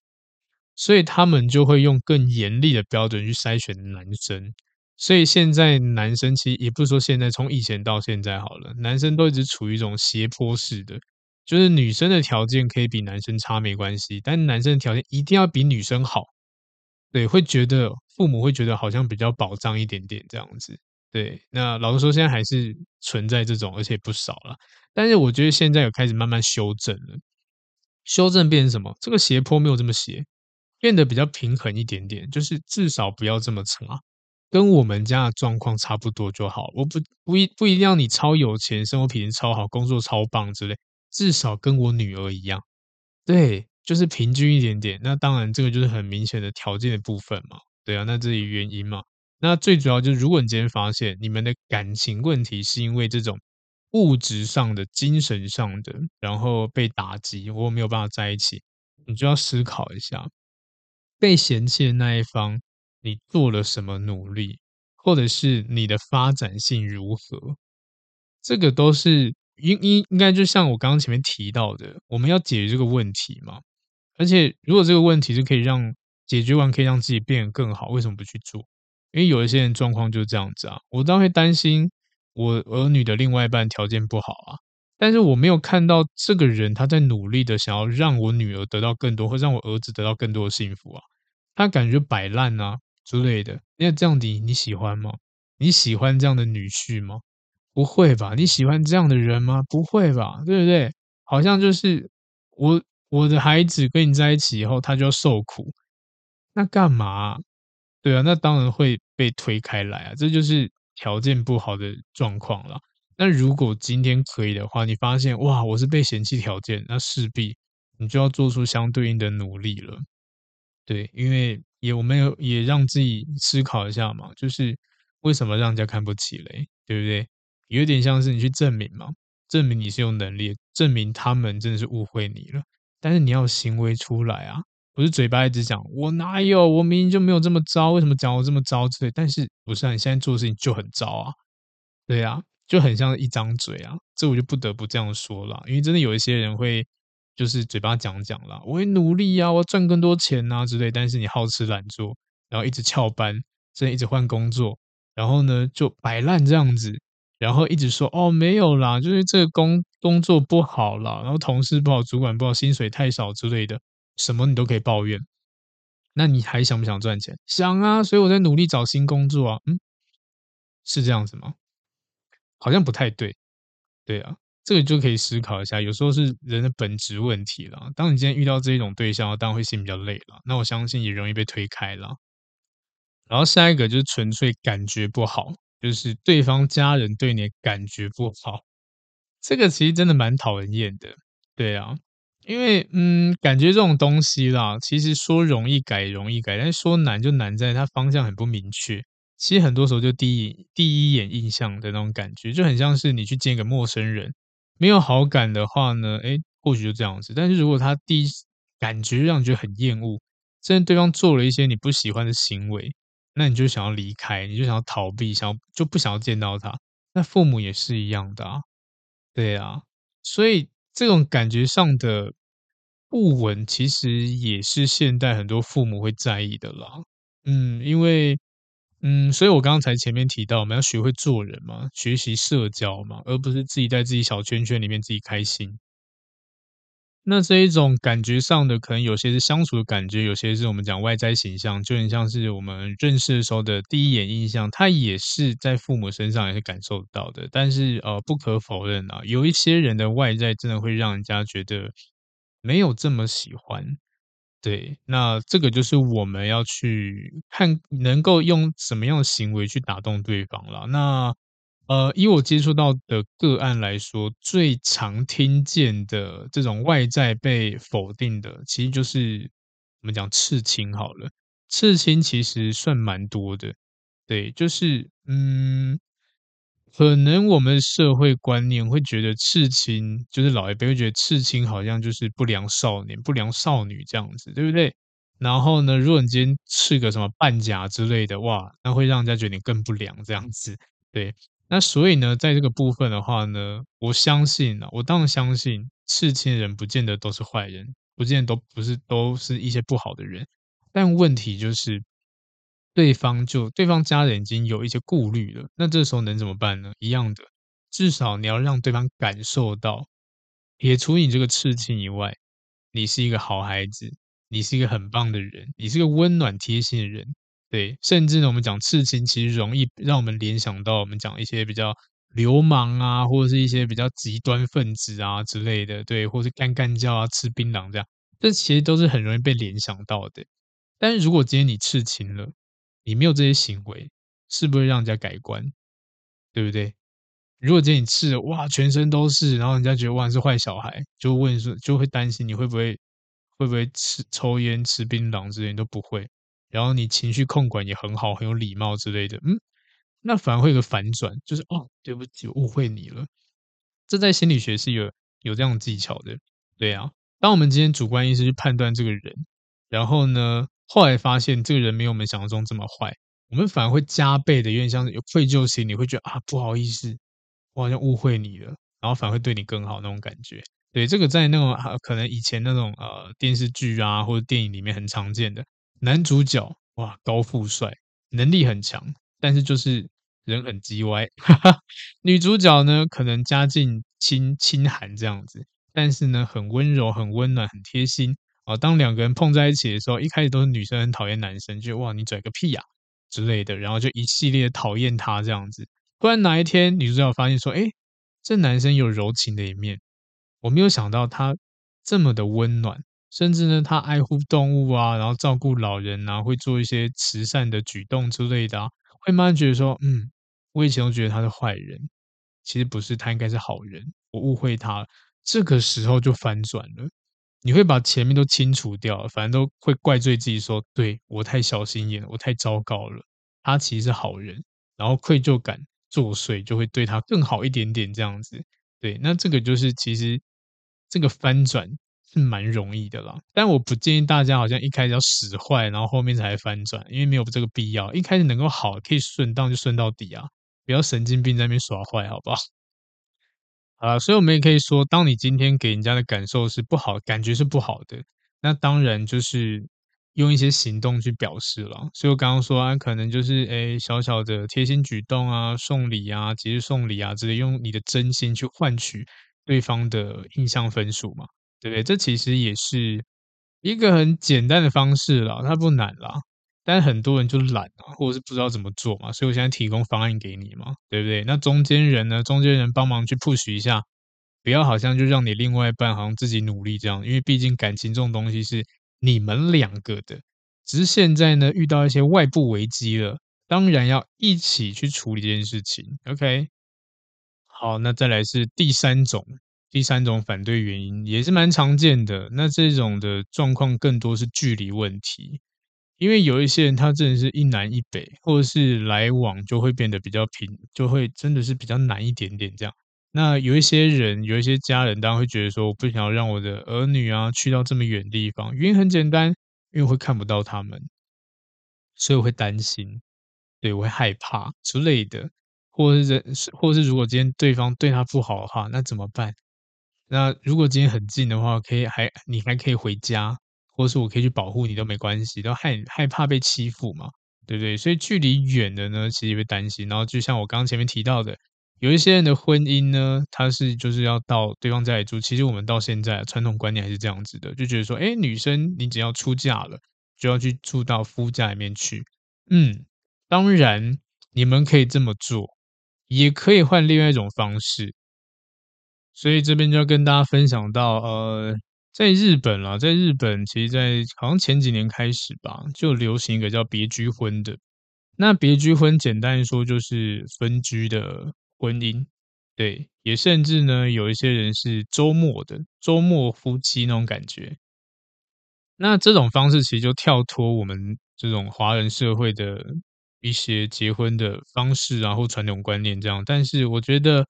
所以他们就会用更严厉的标准去筛选男生，所以现在男生其实也不是说现在，从以前到现在好了，男生都一直处于一种斜坡式的，就是女生的条件可以比男生差没关系，但男生的条件一定要比女生好，对，会觉得父母会觉得好像比较保障一点点这样子，对，那老实说现在还是存在这种，而且不少了，但是我觉得现在有开始慢慢修正了，修正变成什么？这个斜坡没有这么斜。变得比较平衡一点点，就是至少不要这么差，跟我们家的状况差不多就好。我不不一不一定要你超有钱，生活品质超好，工作超棒之类，至少跟我女儿一样。对，就是平均一点点。那当然，这个就是很明显的条件的部分嘛。对啊，那这里原因嘛。那最主要就是，如果你今天发现你们的感情问题是因为这种物质上的、精神上的，然后被打击，我没有办法在一起，你就要思考一下。被嫌弃的那一方，你做了什么努力，或者是你的发展性如何？这个都是应应应该就像我刚刚前面提到的，我们要解决这个问题嘛。而且如果这个问题是可以让解决完，可以让自己变得更好，为什么不去做？因为有一些人状况就是这样子啊。我当然会担心我儿女的另外一半条件不好啊。但是我没有看到这个人他在努力的想要让我女儿得到更多，或让我儿子得到更多的幸福啊，他感觉摆烂啊之类的。那这样的你喜欢吗？你喜欢这样的女婿吗？不会吧？你喜欢这样的人吗？不会吧？对不对？好像就是我我的孩子跟你在一起以后，他就要受苦，那干嘛？对啊，那当然会被推开来啊，这就是条件不好的状况了。那如果今天可以的话，你发现哇，我是被嫌弃条件，那势必你就要做出相对应的努力了。对，因为也我们有也让自己思考一下嘛，就是为什么让人家看不起嘞？对不对？有点像是你去证明嘛，证明你是有能力，证明他们真的是误会你了。但是你要行为出来啊，不是嘴巴一直讲我哪有，我明明就没有这么糟，为什么讲我这么糟之类？但是不是啊？你现在做事情就很糟啊，对啊，就很像一张嘴啊。这我就不得不这样说了，因为真的有一些人会就是嘴巴讲讲啦，我会努力呀，我要赚更多钱啊之类。但是你好吃懒做，然后一直翘班，甚至一直换工作。然后呢，就摆烂这样子，然后一直说哦，没有啦，就是这个工工作不好啦，然后同事不好，主管不好，薪水太少之类的，什么你都可以抱怨。那你还想不想赚钱？想啊，所以我在努力找新工作啊。嗯，是这样子吗？好像不太对。对啊，这个就可以思考一下，有时候是人的本质问题啦。当你今天遇到这一种对象，当然会心比较累了。那我相信也容易被推开了。然后下一个就是纯粹感觉不好，就是对方家人对你的感觉不好，这个其实真的蛮讨人厌的，对啊，因为嗯，感觉这种东西啦，其实说容易改容易改，但是说难就难在它方向很不明确。其实很多时候就第一第一眼印象的那种感觉，就很像是你去见一个陌生人，没有好感的话呢，哎，或许就这样子。但是如果他第一感觉让你觉得很厌恶，甚至对方做了一些你不喜欢的行为。那你就想要离开，你就想要逃避，想要就不想要见到他。那父母也是一样的啊，对啊，所以这种感觉上的不稳，其实也是现代很多父母会在意的啦。嗯，因为嗯，所以我刚刚才前面提到，我们要学会做人嘛，学习社交嘛，而不是自己在自己小圈圈里面自己开心。那这一种感觉上的，可能有些是相处的感觉，有些是我们讲外在形象，就很像是我们认识的时候的第一眼印象，他也是在父母身上也是感受到的。但是呃，不可否认啊，有一些人的外在真的会让人家觉得没有这么喜欢。对，那这个就是我们要去看能够用什么样的行为去打动对方了。那。呃，以我接触到的个案来说，最常听见的这种外在被否定的，其实就是我们讲刺青好了。刺青其实算蛮多的，对，就是嗯，可能我们社会观念会觉得刺青，就是老一辈会觉得刺青好像就是不良少年、不良少女这样子，对不对？然后呢，如果你今天刺个什么半甲之类的，哇，那会让人家觉得你更不良这样子，对。那所以呢，在这个部分的话呢，我相信啊，我当然相信，刺青人不见得都是坏人，不见得都不是都是一些不好的人。但问题就是，对方就对方家人已经有一些顾虑了，那这时候能怎么办呢？一样的，至少你要让对方感受到，撇除你这个刺青以外，你是一个好孩子，你是一个很棒的人，你是个温暖贴心的人。对，甚至呢，我们讲刺青，其实容易让我们联想到我们讲一些比较流氓啊，或者是一些比较极端分子啊之类的，对，或是干干叫啊、吃槟榔这样，这其实都是很容易被联想到的。但是如果今天你刺青了，你没有这些行为，是不是让人家改观？对不对？如果今天你刺了，哇，全身都是，然后人家觉得哇，你是坏小孩，就问说，就会担心你会不会会不会吃抽烟、吃槟榔之类，你都不会。然后你情绪控管也很好，很有礼貌之类的，嗯，那反而会有个反转，就是哦，对不起，误会你了。这在心理学是有有这样的技巧的，对啊。当我们今天主观意识去判断这个人，然后呢，后来发现这个人没有我们想象中这么坏，我们反而会加倍的，有点像是有愧疚心，你会觉得啊，不好意思，我好像误会你了，然后反而会对你更好那种感觉。对，这个在那种可能以前那种呃电视剧啊或者电影里面很常见的。男主角哇，高富帅，能力很强，但是就是人很叽歪。哈哈，女主角呢，可能家境清清寒这样子，但是呢，很温柔、很温暖、很贴心。哦，当两个人碰在一起的时候，一开始都是女生很讨厌男生，就哇，你拽个屁呀、之类的，然后就一系列讨厌他这样子。突然哪一天，女主角发现说，哎，这男生有柔情的一面，我没有想到他这么的温暖。甚至呢，他爱护动物啊，然后照顾老人啊，会做一些慈善的举动之类的啊，会慢慢觉得说，嗯，我以前都觉得他是坏人，其实不是，他应该是好人，我误会他了。这个时候就反转了，你会把前面都清除掉，反正都会怪罪自己说，对，我太小心眼，我太糟糕了。他其实是好人，然后愧疚感作祟，就会对他更好一点点这样子。对，那这个就是其实这个翻转是蛮容易的啦，但我不建议大家好像一开始要使坏，然后后面才翻转，因为没有这个必要。一开始能够好，可以顺当就顺到底啊，不要神经病在那边耍坏，好不好？啊，所以我们也可以说，当你今天给人家的感受是不好，感觉是不好的，那当然就是用一些行动去表示了。所以我刚刚说啊，可能就是诶小小的贴心举动啊，送礼啊，节日送礼啊之类，用你的真心去换取对方的印象分数嘛，对不对？这其实也是一个很简单的方式啦，它不难啦。但很多人就懒啊，或者是不知道怎么做嘛，所以我现在提供方案给你嘛，对不对？那中间人呢？中间人帮忙去 push 一下，不要好像就让你另外一半好像自己努力这样，因为毕竟感情这种东西是你们两个的，只是现在呢遇到一些外部危机了，当然要一起去处理这件事情。OK，好，那再来是第三种，第三种反对原因也是蛮常见的，那这种的状况更多是距离问题。因为有一些人，他真的是一南一北，或者是来往就会变得比较平，就会真的是比较难一点点这样。那有一些人，有一些家人，当然会觉得说，我不想要让我的儿女啊去到这么远的地方。原因很简单，因为会看不到他们，所以我会担心，对，我会害怕之类的，或者是，或者是如果今天对方对他不好的话，那怎么办？那如果今天很近的话，可以还你还可以回家。或是我可以去保护你都没关系，都害害怕被欺负嘛，对不对？所以距离远的呢，其实也会担心。然后就像我刚刚前面提到的，有一些人的婚姻呢，他是就是要到对方家里住。其实我们到现在传统观念还是这样子的，就觉得说，哎，女生你只要出嫁了，就要去住到夫家里面去。嗯，当然你们可以这么做，也可以换另外一种方式。所以这边就要跟大家分享到，呃。在日本啦，在日本，其实，在好像前几年开始吧，就流行一个叫别居婚的。那别居婚，简单说就是分居的婚姻，对，也甚至呢，有一些人是周末的周末夫妻那种感觉。那这种方式其实就跳脱我们这种华人社会的一些结婚的方式啊，或传统观念这样。但是我觉得。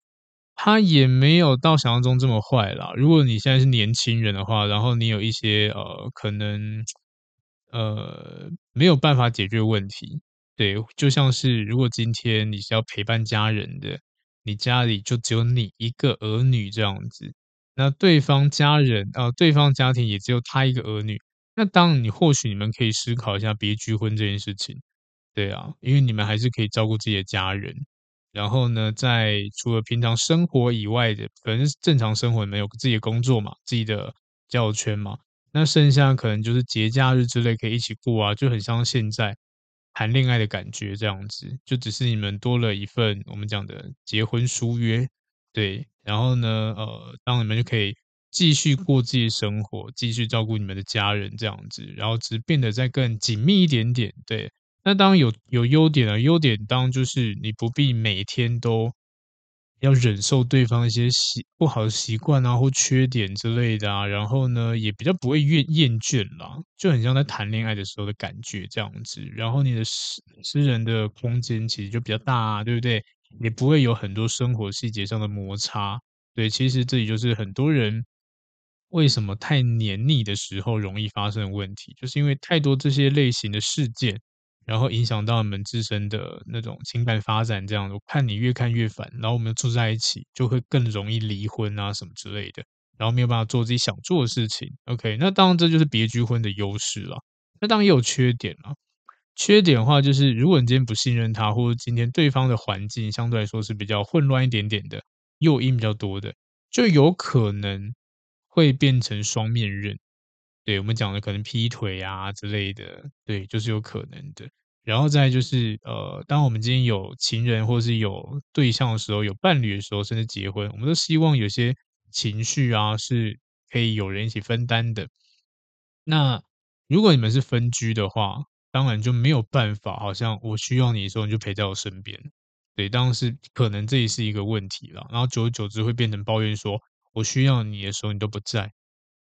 他也没有到想象中这么坏啦。如果你现在是年轻人的话，然后你有一些呃可能呃没有办法解决问题，对，就像是如果今天你是要陪伴家人的，你家里就只有你一个儿女这样子，那对方家人啊、呃，对方家庭也只有他一个儿女，那当你或许你们可以思考一下别居婚这件事情，对啊，因为你们还是可以照顾自己的家人。然后呢，在除了平常生活以外的，可能正常生活，没有自己的工作嘛，自己的交友圈嘛，那剩下可能就是节假日之类可以一起过啊，就很像现在谈恋爱的感觉这样子，就只是你们多了一份我们讲的结婚书约，对，然后呢，呃，当你们就可以继续过自己的生活，继续照顾你们的家人这样子，然后只变得再更紧密一点点，对。那当然有有优点啊，优点当然就是你不必每天都要忍受对方一些习不好的习惯啊或缺点之类的啊，然后呢也比较不会厌厌倦啦，就很像在谈恋爱的时候的感觉这样子。然后你的私私人的空间其实就比较大啊，对不对？也不会有很多生活细节上的摩擦。对，其实这里就是很多人为什么太黏腻的时候容易发生的问题，就是因为太多这些类型的事件。然后影响到你们自身的那种情感发展，这样我看你越看越烦，然后我们住在一起就会更容易离婚啊什么之类的，然后没有办法做自己想做的事情。OK，那当然这就是别居婚的优势了。那当然也有缺点了。缺点的话就是，如果你今天不信任他，或者今天对方的环境相对来说是比较混乱一点点的，诱因比较多的，就有可能会变成双面刃。对，我们讲的可能劈腿啊之类的，对，就是有可能的。然后再就是，呃，当我们今天有情人或是有对象的时候，有伴侣的时候，甚至结婚，我们都希望有些情绪啊是可以有人一起分担的。那如果你们是分居的话，当然就没有办法，好像我需要你的时候你就陪在我身边。对，当然是可能这也是一个问题了。然后久而久之会变成抱怨说，说我需要你的时候你都不在，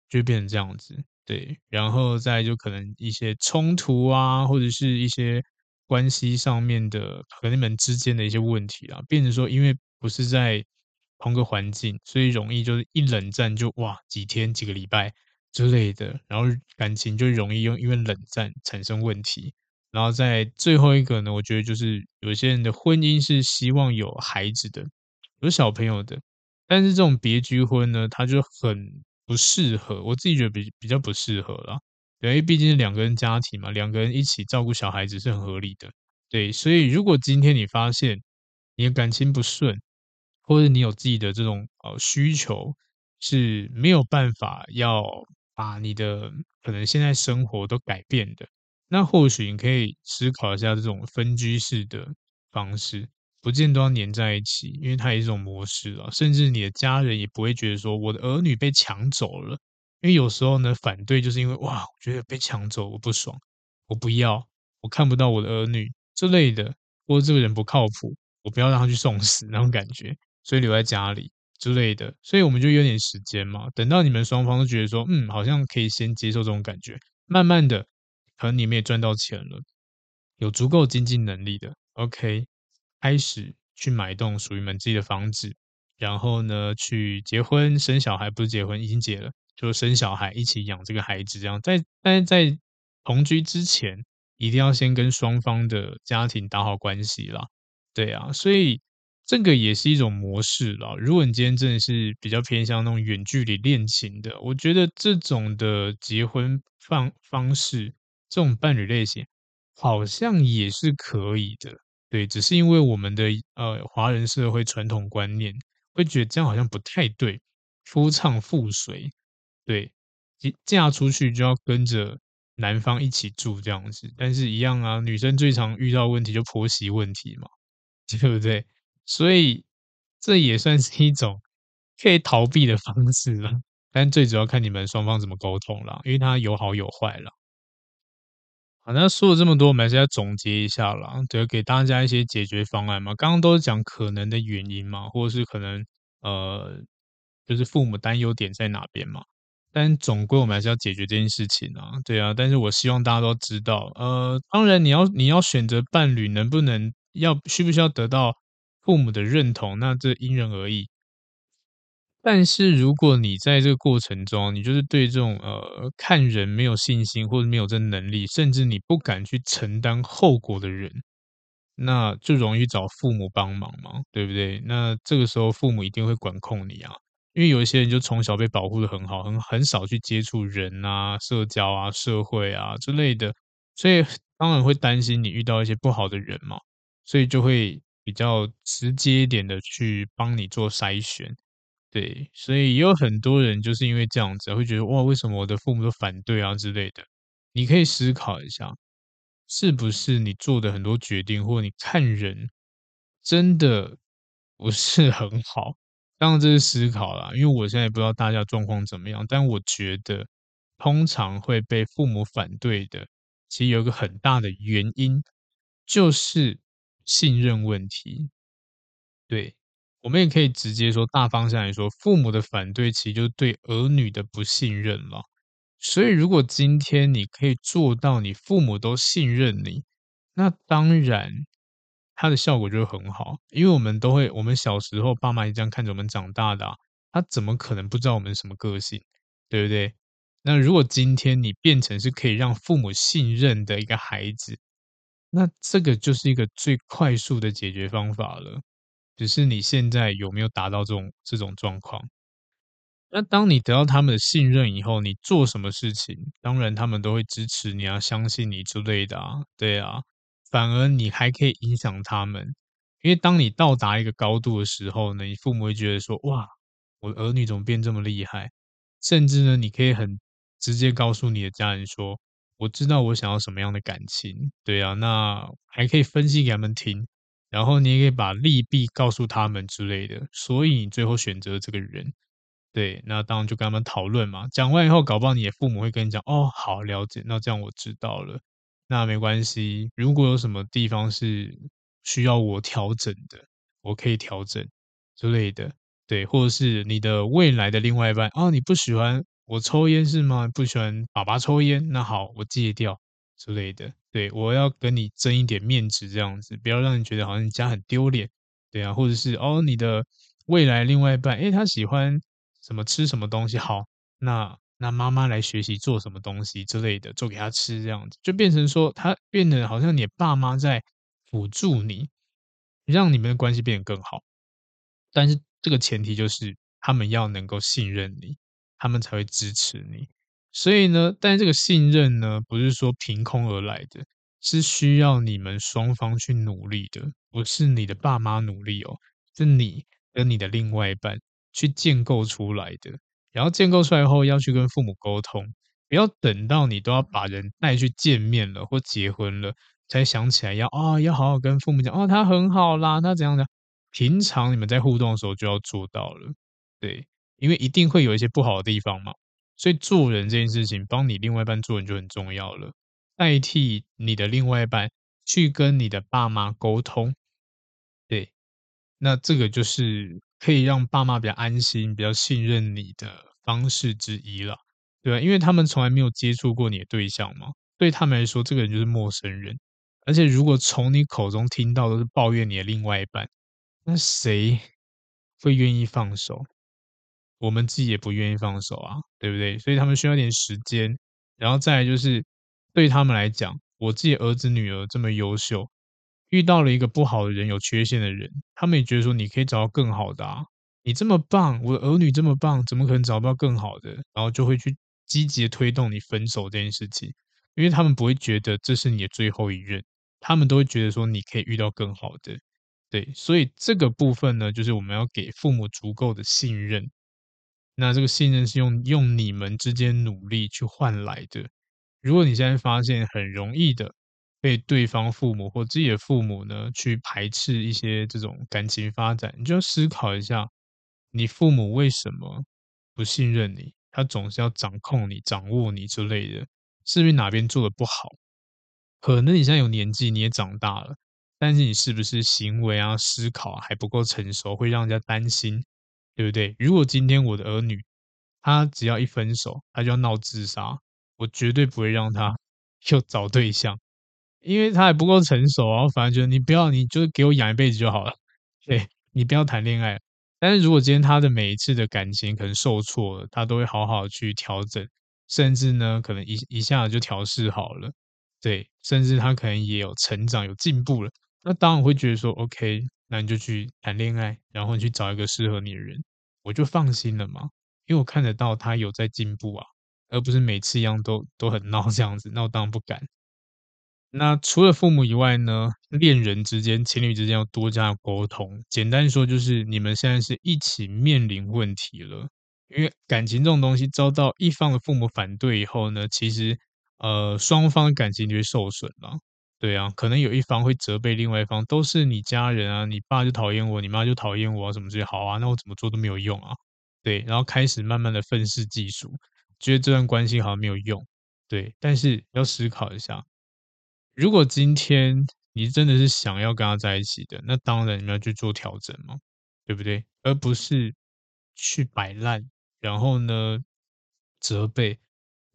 就会变成这样子。对，然后再就可能一些冲突啊，或者是一些关系上面的和你们之间的一些问题啊，变成说，因为不是在同个环境，所以容易就是一冷战就哇几天几个礼拜之类的，然后感情就容易用因为冷战产生问题。然后在最后一个呢，我觉得就是有些人的婚姻是希望有孩子的，有小朋友的，但是这种别居婚呢，他就很不适合，我自己觉得比比较不适合啦。因为毕竟是两个人家庭嘛，两个人一起照顾小孩子是很合理的。对，所以如果今天你发现你的感情不顺，或者你有自己的这种呃需求是没有办法要把你的可能现在生活都改变的，那或许你可以思考一下这种分居式的方式，不见得都要黏在一起，因为它也是一种模式啊。甚至你的家人也不会觉得说我的儿女被抢走了，因为有时候呢，反对就是因为哇，我觉得被抢走我不爽，我不要，我看不到我的儿女之类的，或者这个人不靠谱，我不要让他去送死 (laughs) 那种感觉。所以留在家里之类的，所以我们就有点时间嘛。等到你们双方都觉得说，嗯，好像可以先接受这种感觉，慢慢的，可能你们也赚到钱了，有足够经济能力的，OK，开始去买栋属于你们自己的房子，然后呢，去结婚生小孩，不是结婚，已经结了，就生小孩一起养这个孩子，这样在但是在同居之前，一定要先跟双方的家庭打好关系啦。对啊，所以。这个也是一种模式啦。如果你今天真的是比较偏向那种远距离恋情的，我觉得这种的结婚方方式，这种伴侣类型，好像也是可以的。对，只是因为我们的呃华人社会传统观念，会觉得这样好像不太对，夫唱妇随，对，嫁出去就要跟着男方一起住这样子。但是，一样啊，女生最常遇到问题就婆媳问题嘛，(laughs) 对不对？所以这也算是一种可以逃避的方式了，但最主要看你们双方怎么沟通了，因为它有好有坏了。好，那说了这么多，我们还是要总结一下啦，对，给大家一些解决方案嘛。刚刚都是讲可能的原因嘛，或者是可能呃，就是父母担忧点在哪边嘛。但总归我们还是要解决这件事情啊，对啊。但是我希望大家都知道，呃，当然你要你要选择伴侣，能不能要需不需要得到父母的认同，那这因人而异。但是如果你在这个过程中，你就是对这种呃看人没有信心，或者没有这能力，甚至你不敢去承担后果的人，那就容易找父母帮忙嘛，对不对？那这个时候父母一定会管控你啊，因为有一些人就从小被保护得很好，很很少去接触人啊、社交啊、社会啊之类的，所以当然会担心你遇到一些不好的人嘛，所以就会。比较直接一点的去帮你做筛选，对，所以也有很多人就是因为这样子会觉得哇，为什么我的父母都反对啊之类的？你可以思考一下，是不是你做的很多决定，或你看人真的不是很好？当然这是思考啦，因为我现在也不知道大家状况怎么样，但我觉得通常会被父母反对的，其实有一个很大的原因就是。信任问题，对，我们也可以直接说，大方向来说，父母的反对其实就是对儿女的不信任了。所以，如果今天你可以做到你父母都信任你，那当然它的效果就会很好。因为我们都会，我们小时候爸妈也这样看着我们长大的啊，他怎么可能不知道我们什么个性，对不对？那如果今天你变成是可以让父母信任的一个孩子，那这个就是一个最快速的解决方法了，只是你现在有没有达到这种这种状况？那当你得到他们的信任以后，你做什么事情，当然他们都会支持你啊，相信你之类的啊，对啊，反而你还可以影响他们，因为当你到达一个高度的时候呢，你父母会觉得说，哇，我的儿女怎么变这么厉害？甚至呢，你可以很直接告诉你的家人说。我知道我想要什么样的感情，对啊，那还可以分析给他们听，然后你也可以把利弊告诉他们之类的，所以你最后选择这个人，对，那当然就跟他们讨论嘛。讲完以后，搞不好你的父母会跟你讲，哦，好，了解，那这样我知道了，那没关系，如果有什么地方是需要我调整的，我可以调整之类的，对，或者是你的未来的另外一半，哦，你不喜欢。我抽烟是吗？不喜欢爸爸抽烟，那好，我戒掉之类的。对，我要跟你争一点面子，这样子，不要让你觉得好像你家很丢脸，对啊，或者是哦，你的未来另外一半，诶，他喜欢什么吃什么东西，好，那那妈妈来学习做什么东西之类的，做给他吃，这样子就变成说，他变得好像你爸妈在辅助你，让你们的关系变得更好。但是这个前提就是他们要能够信任你，他们才会支持你。所以呢，但这个信任呢，不是说凭空而来的，是需要你们双方去努力的，不是你的爸妈努力哦，是你跟你的另外一半去建构出来的。然后建构出来后，要去跟父母沟通，不要等到你都要把人带去见面了或结婚了，才想起来要啊、要好好跟父母讲哦，他很好啦，他怎样的？平常你们在互动的时候就要做到了，对，因为一定会有一些不好的地方嘛。所以做人这件事情，帮你另外一半做人就很重要了。代替你的另外一半去跟你的爸妈沟通，对，那这个就是可以让爸妈比较安心、比较信任你的方式之一了，对吧？因为他们从来没有接触过你的对象嘛，对他们来说，这个人就是陌生人。而且如果从你口中听到都是抱怨你的另外一半，那谁会愿意放手？我们自己也不愿意放手啊，对不对？所以他们需要点时间，然后再来就是对他们来讲，我自己儿子女儿这么优秀，遇到了一个不好的人、有缺陷的人，他们也觉得说你可以找到更好的啊，你这么棒，我的儿女这么棒，怎么可能找不到更好的？然后就会去积极推动你分手这件事情，因为他们不会觉得这是你的最后一任，他们都会觉得说你可以遇到更好的，对，所以这个部分呢，就是我们要给父母足够的信任。那这个信任是用用你们之间努力去换来的。如果你现在发现很容易的被对方父母或自己的父母呢去排斥一些这种感情发展，你就思考一下，你父母为什么不信任你？他总是要掌控你、掌握你之类的，是不是哪边做的不好？可能你现在有年纪，你也长大了，但是你是不是行为啊、思考还不够成熟，会让人家担心？对不对？如果今天我的儿女，他只要一分手，他就要闹自杀，我绝对不会让他又找对象，因为他还不够成熟啊。我反而觉得你不要，你就给我养一辈子就好了。对，你不要谈恋爱。但是如果今天他的每一次的感情可能受挫了，他都会好好去调整，甚至呢，可能一一下子就调试好了。对，甚至他可能也有成长、有进步了。那当然会觉得说，OK。那你就去谈恋爱，然后你去找一个适合你的人，我就放心了嘛，因为我看得到他有在进步啊，而不是每次一样都都很闹这样子，那我当然不敢。那除了父母以外呢，恋人之间、情侣之间要多加沟通。简单说就是，你们现在是一起面临问题了，因为感情这种东西遭到一方的父母反对以后呢，其实呃双方的感情就会受损了。对啊，可能有一方会责备另外一方，都是你家人啊，你爸就讨厌我，你妈就讨厌我啊，什么之类，好啊，那我怎么做都没有用啊。对，然后开始慢慢的愤世嫉俗，觉得这段关系好像没有用。对，但是要思考一下，如果今天你真的是想要跟他在一起的，那当然你们要去做调整嘛，对不对？而不是去摆烂，然后呢责备，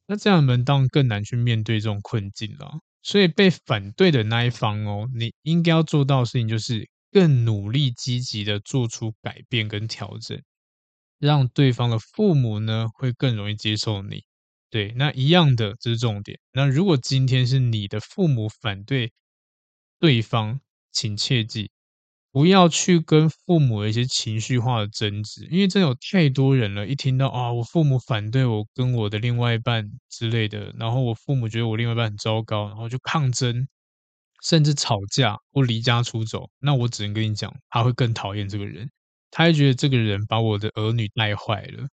那这样你们当然更难去面对这种困境了。所以被反对的那一方哦，你应该要做到的事情就是更努力、积极的做出改变跟调整，让对方的父母呢会更容易接受你。对，那一样的，这是重点。那如果今天是你的父母反对对方，请切记。不要去跟父母有一些情绪化的争执，因为真的有太多人了，一听到啊，我父母反对我跟我的另外一半之类的，然后我父母觉得我另外一半很糟糕，然后就抗争，甚至吵架或离家出走。那我只能跟你讲，他会更讨厌这个人，他会觉得这个人把我的儿女带坏了。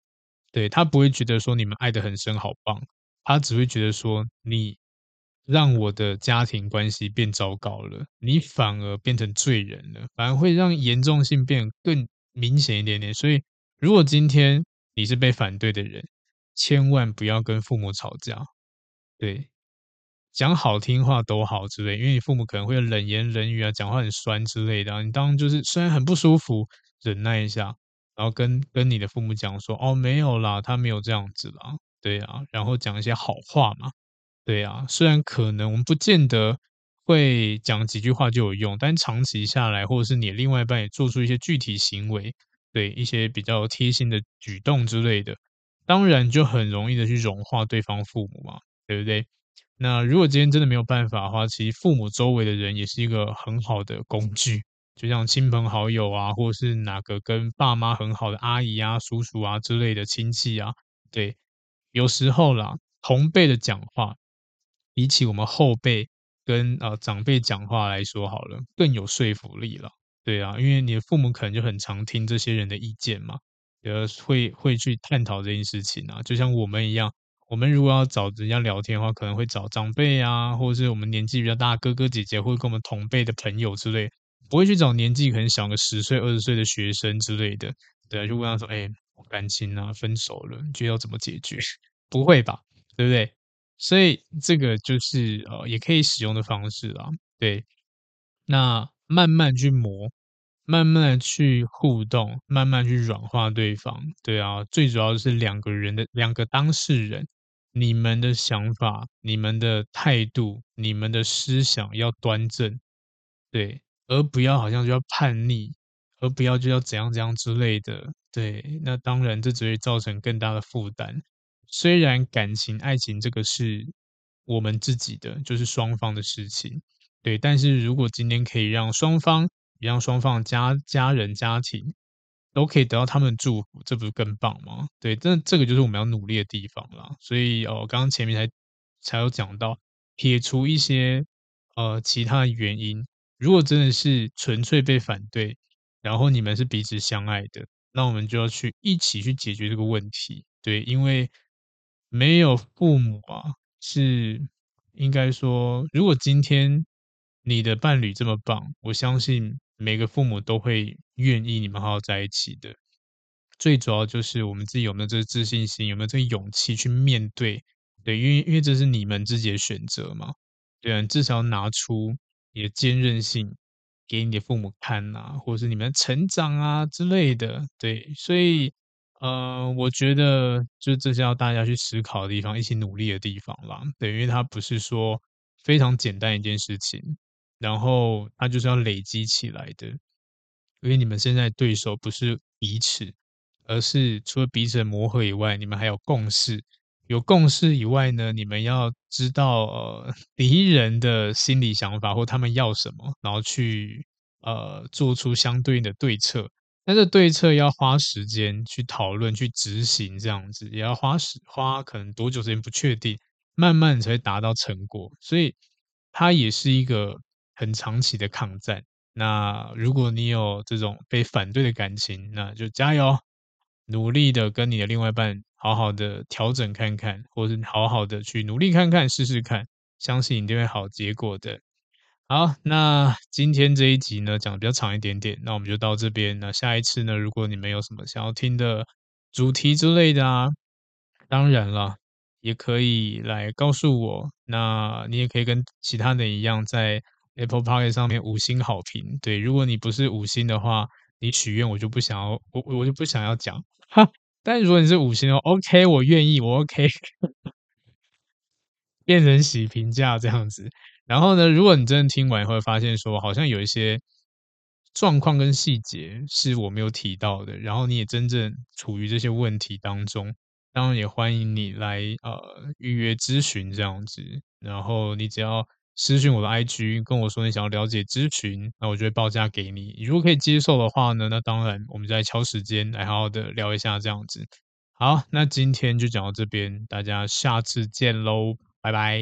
对，他不会觉得说你们爱得很深，好棒，他只会觉得说你。让我的家庭关系变糟糕了，你反而变成罪人了，反而会让严重性变更明显一点点。所以，如果今天你是被反对的人，千万不要跟父母吵架。对，讲好听话都好之类，因为你父母可能会冷言冷语啊，讲话很酸之类的。你当就是虽然很不舒服，忍耐一下，然后跟跟你的父母讲说：“哦，没有啦，他没有这样子啦。”对啊，然后讲一些好话嘛。对啊，虽然可能我们不见得会讲几句话就有用，但长期下来，或者是你另外一半也做出一些具体行为，对一些比较贴心的举动之类的，当然就很容易的去融化对方父母嘛，对不对？那如果今天真的没有办法的话，其实父母周围的人也是一个很好的工具，就像亲朋好友啊，或者是哪个跟爸妈很好的阿姨啊、叔叔啊之类的亲戚啊，对，有时候啦，同辈的讲话，比起我们后辈跟呃长辈讲话来说好了，更有说服力了。对啊，因为你的父母可能就很常听这些人的意见嘛，呃，会会去探讨这件事情啊，就像我们一样。我们如果要找人家聊天的话，可能会找长辈啊，或者是我们年纪比较大哥哥姐姐，或者跟我们同辈的朋友之类，不会去找年纪可能小个十岁、二十岁的学生之类的。对啊，就问他说：“哎，感情啊，分手了，你觉得要怎么解决？”不会吧？对不对？所以这个就是呃，也可以使用的方式啊。对，那慢慢去磨。慢慢去互动，慢慢去软化对方。对啊，最主要的是两个人的两个当事人，你们的想法、你们的态度、你们的思想要端正，对，而不要好像就要叛逆，而不要就要怎样怎样之类的。对，那当然这只会造成更大的负担。虽然感情、爱情这个是我们自己的，就是双方的事情，对，但是如果今天可以让双方。让双方家家人家庭都可以得到他们祝福，这不是更棒吗？对，这这个就是我们要努力的地方啦。所以哦，刚刚前面才才有讲到，撇除一些呃其他的原因，如果真的是纯粹被反对，然后你们是彼此相爱的，那我们就要去一起去解决这个问题。对，因为没有父母啊，是应该说，如果今天你的伴侣这么棒，我相信。每个父母都会愿意你们好好在一起的，最主要就是我们自己有没有这个自信心，有没有这个勇气去面对，对，因为因为这是你们自己的选择嘛，对啊，至少拿出你的坚韧性给你的父母看呐、啊，或者是你们成长啊之类的，对，所以呃，我觉得就这是要大家去思考的地方，一起努力的地方啦，对，因为它不是说非常简单一件事情。然后它就是要累积起来的，因为你们现在对手不是彼此，而是除了彼此的磨合以外，你们还有共识。有共识以外呢，你们要知道呃 (laughs) 敌人的心理想法或他们要什么，然后去呃做出相对应的对策。但是对策要花时间去讨论、去执行，这样子也要花时花可能多久时间不确定，慢慢才会达到成果。所以它也是一个。很长期的抗战。那如果你有这种被反对的感情，那就加油，努力的跟你的另外一半好好的调整看看，或是好好的去努力看看，试试看，相信一定会好结果的。好，那今天这一集呢，讲的比较长一点点，那我们就到这边。那下一次呢，如果你们有什么想要听的主题之类的啊，当然了，也可以来告诉我。那你也可以跟其他人一样在。Apple Podcast 上面五星好评，对，如果你不是五星的话，你许愿我就不想要，我我就不想要讲，哈。但如果你是五星的话，OK，我愿意，我 OK，(laughs) 变成喜评价这样子。然后呢，如果你真的听完会发现说，好像有一些状况跟细节是我没有提到的，然后你也真正处于这些问题当中，当然也欢迎你来呃预约咨询这样子，然后你只要。私讯我的 IG，跟我说你想要了解咨询，那我就会报价给你。如果可以接受的话呢，那当然我们再敲时间来好好的聊一下这样子。好，那今天就讲到这边，大家下次见喽，拜拜。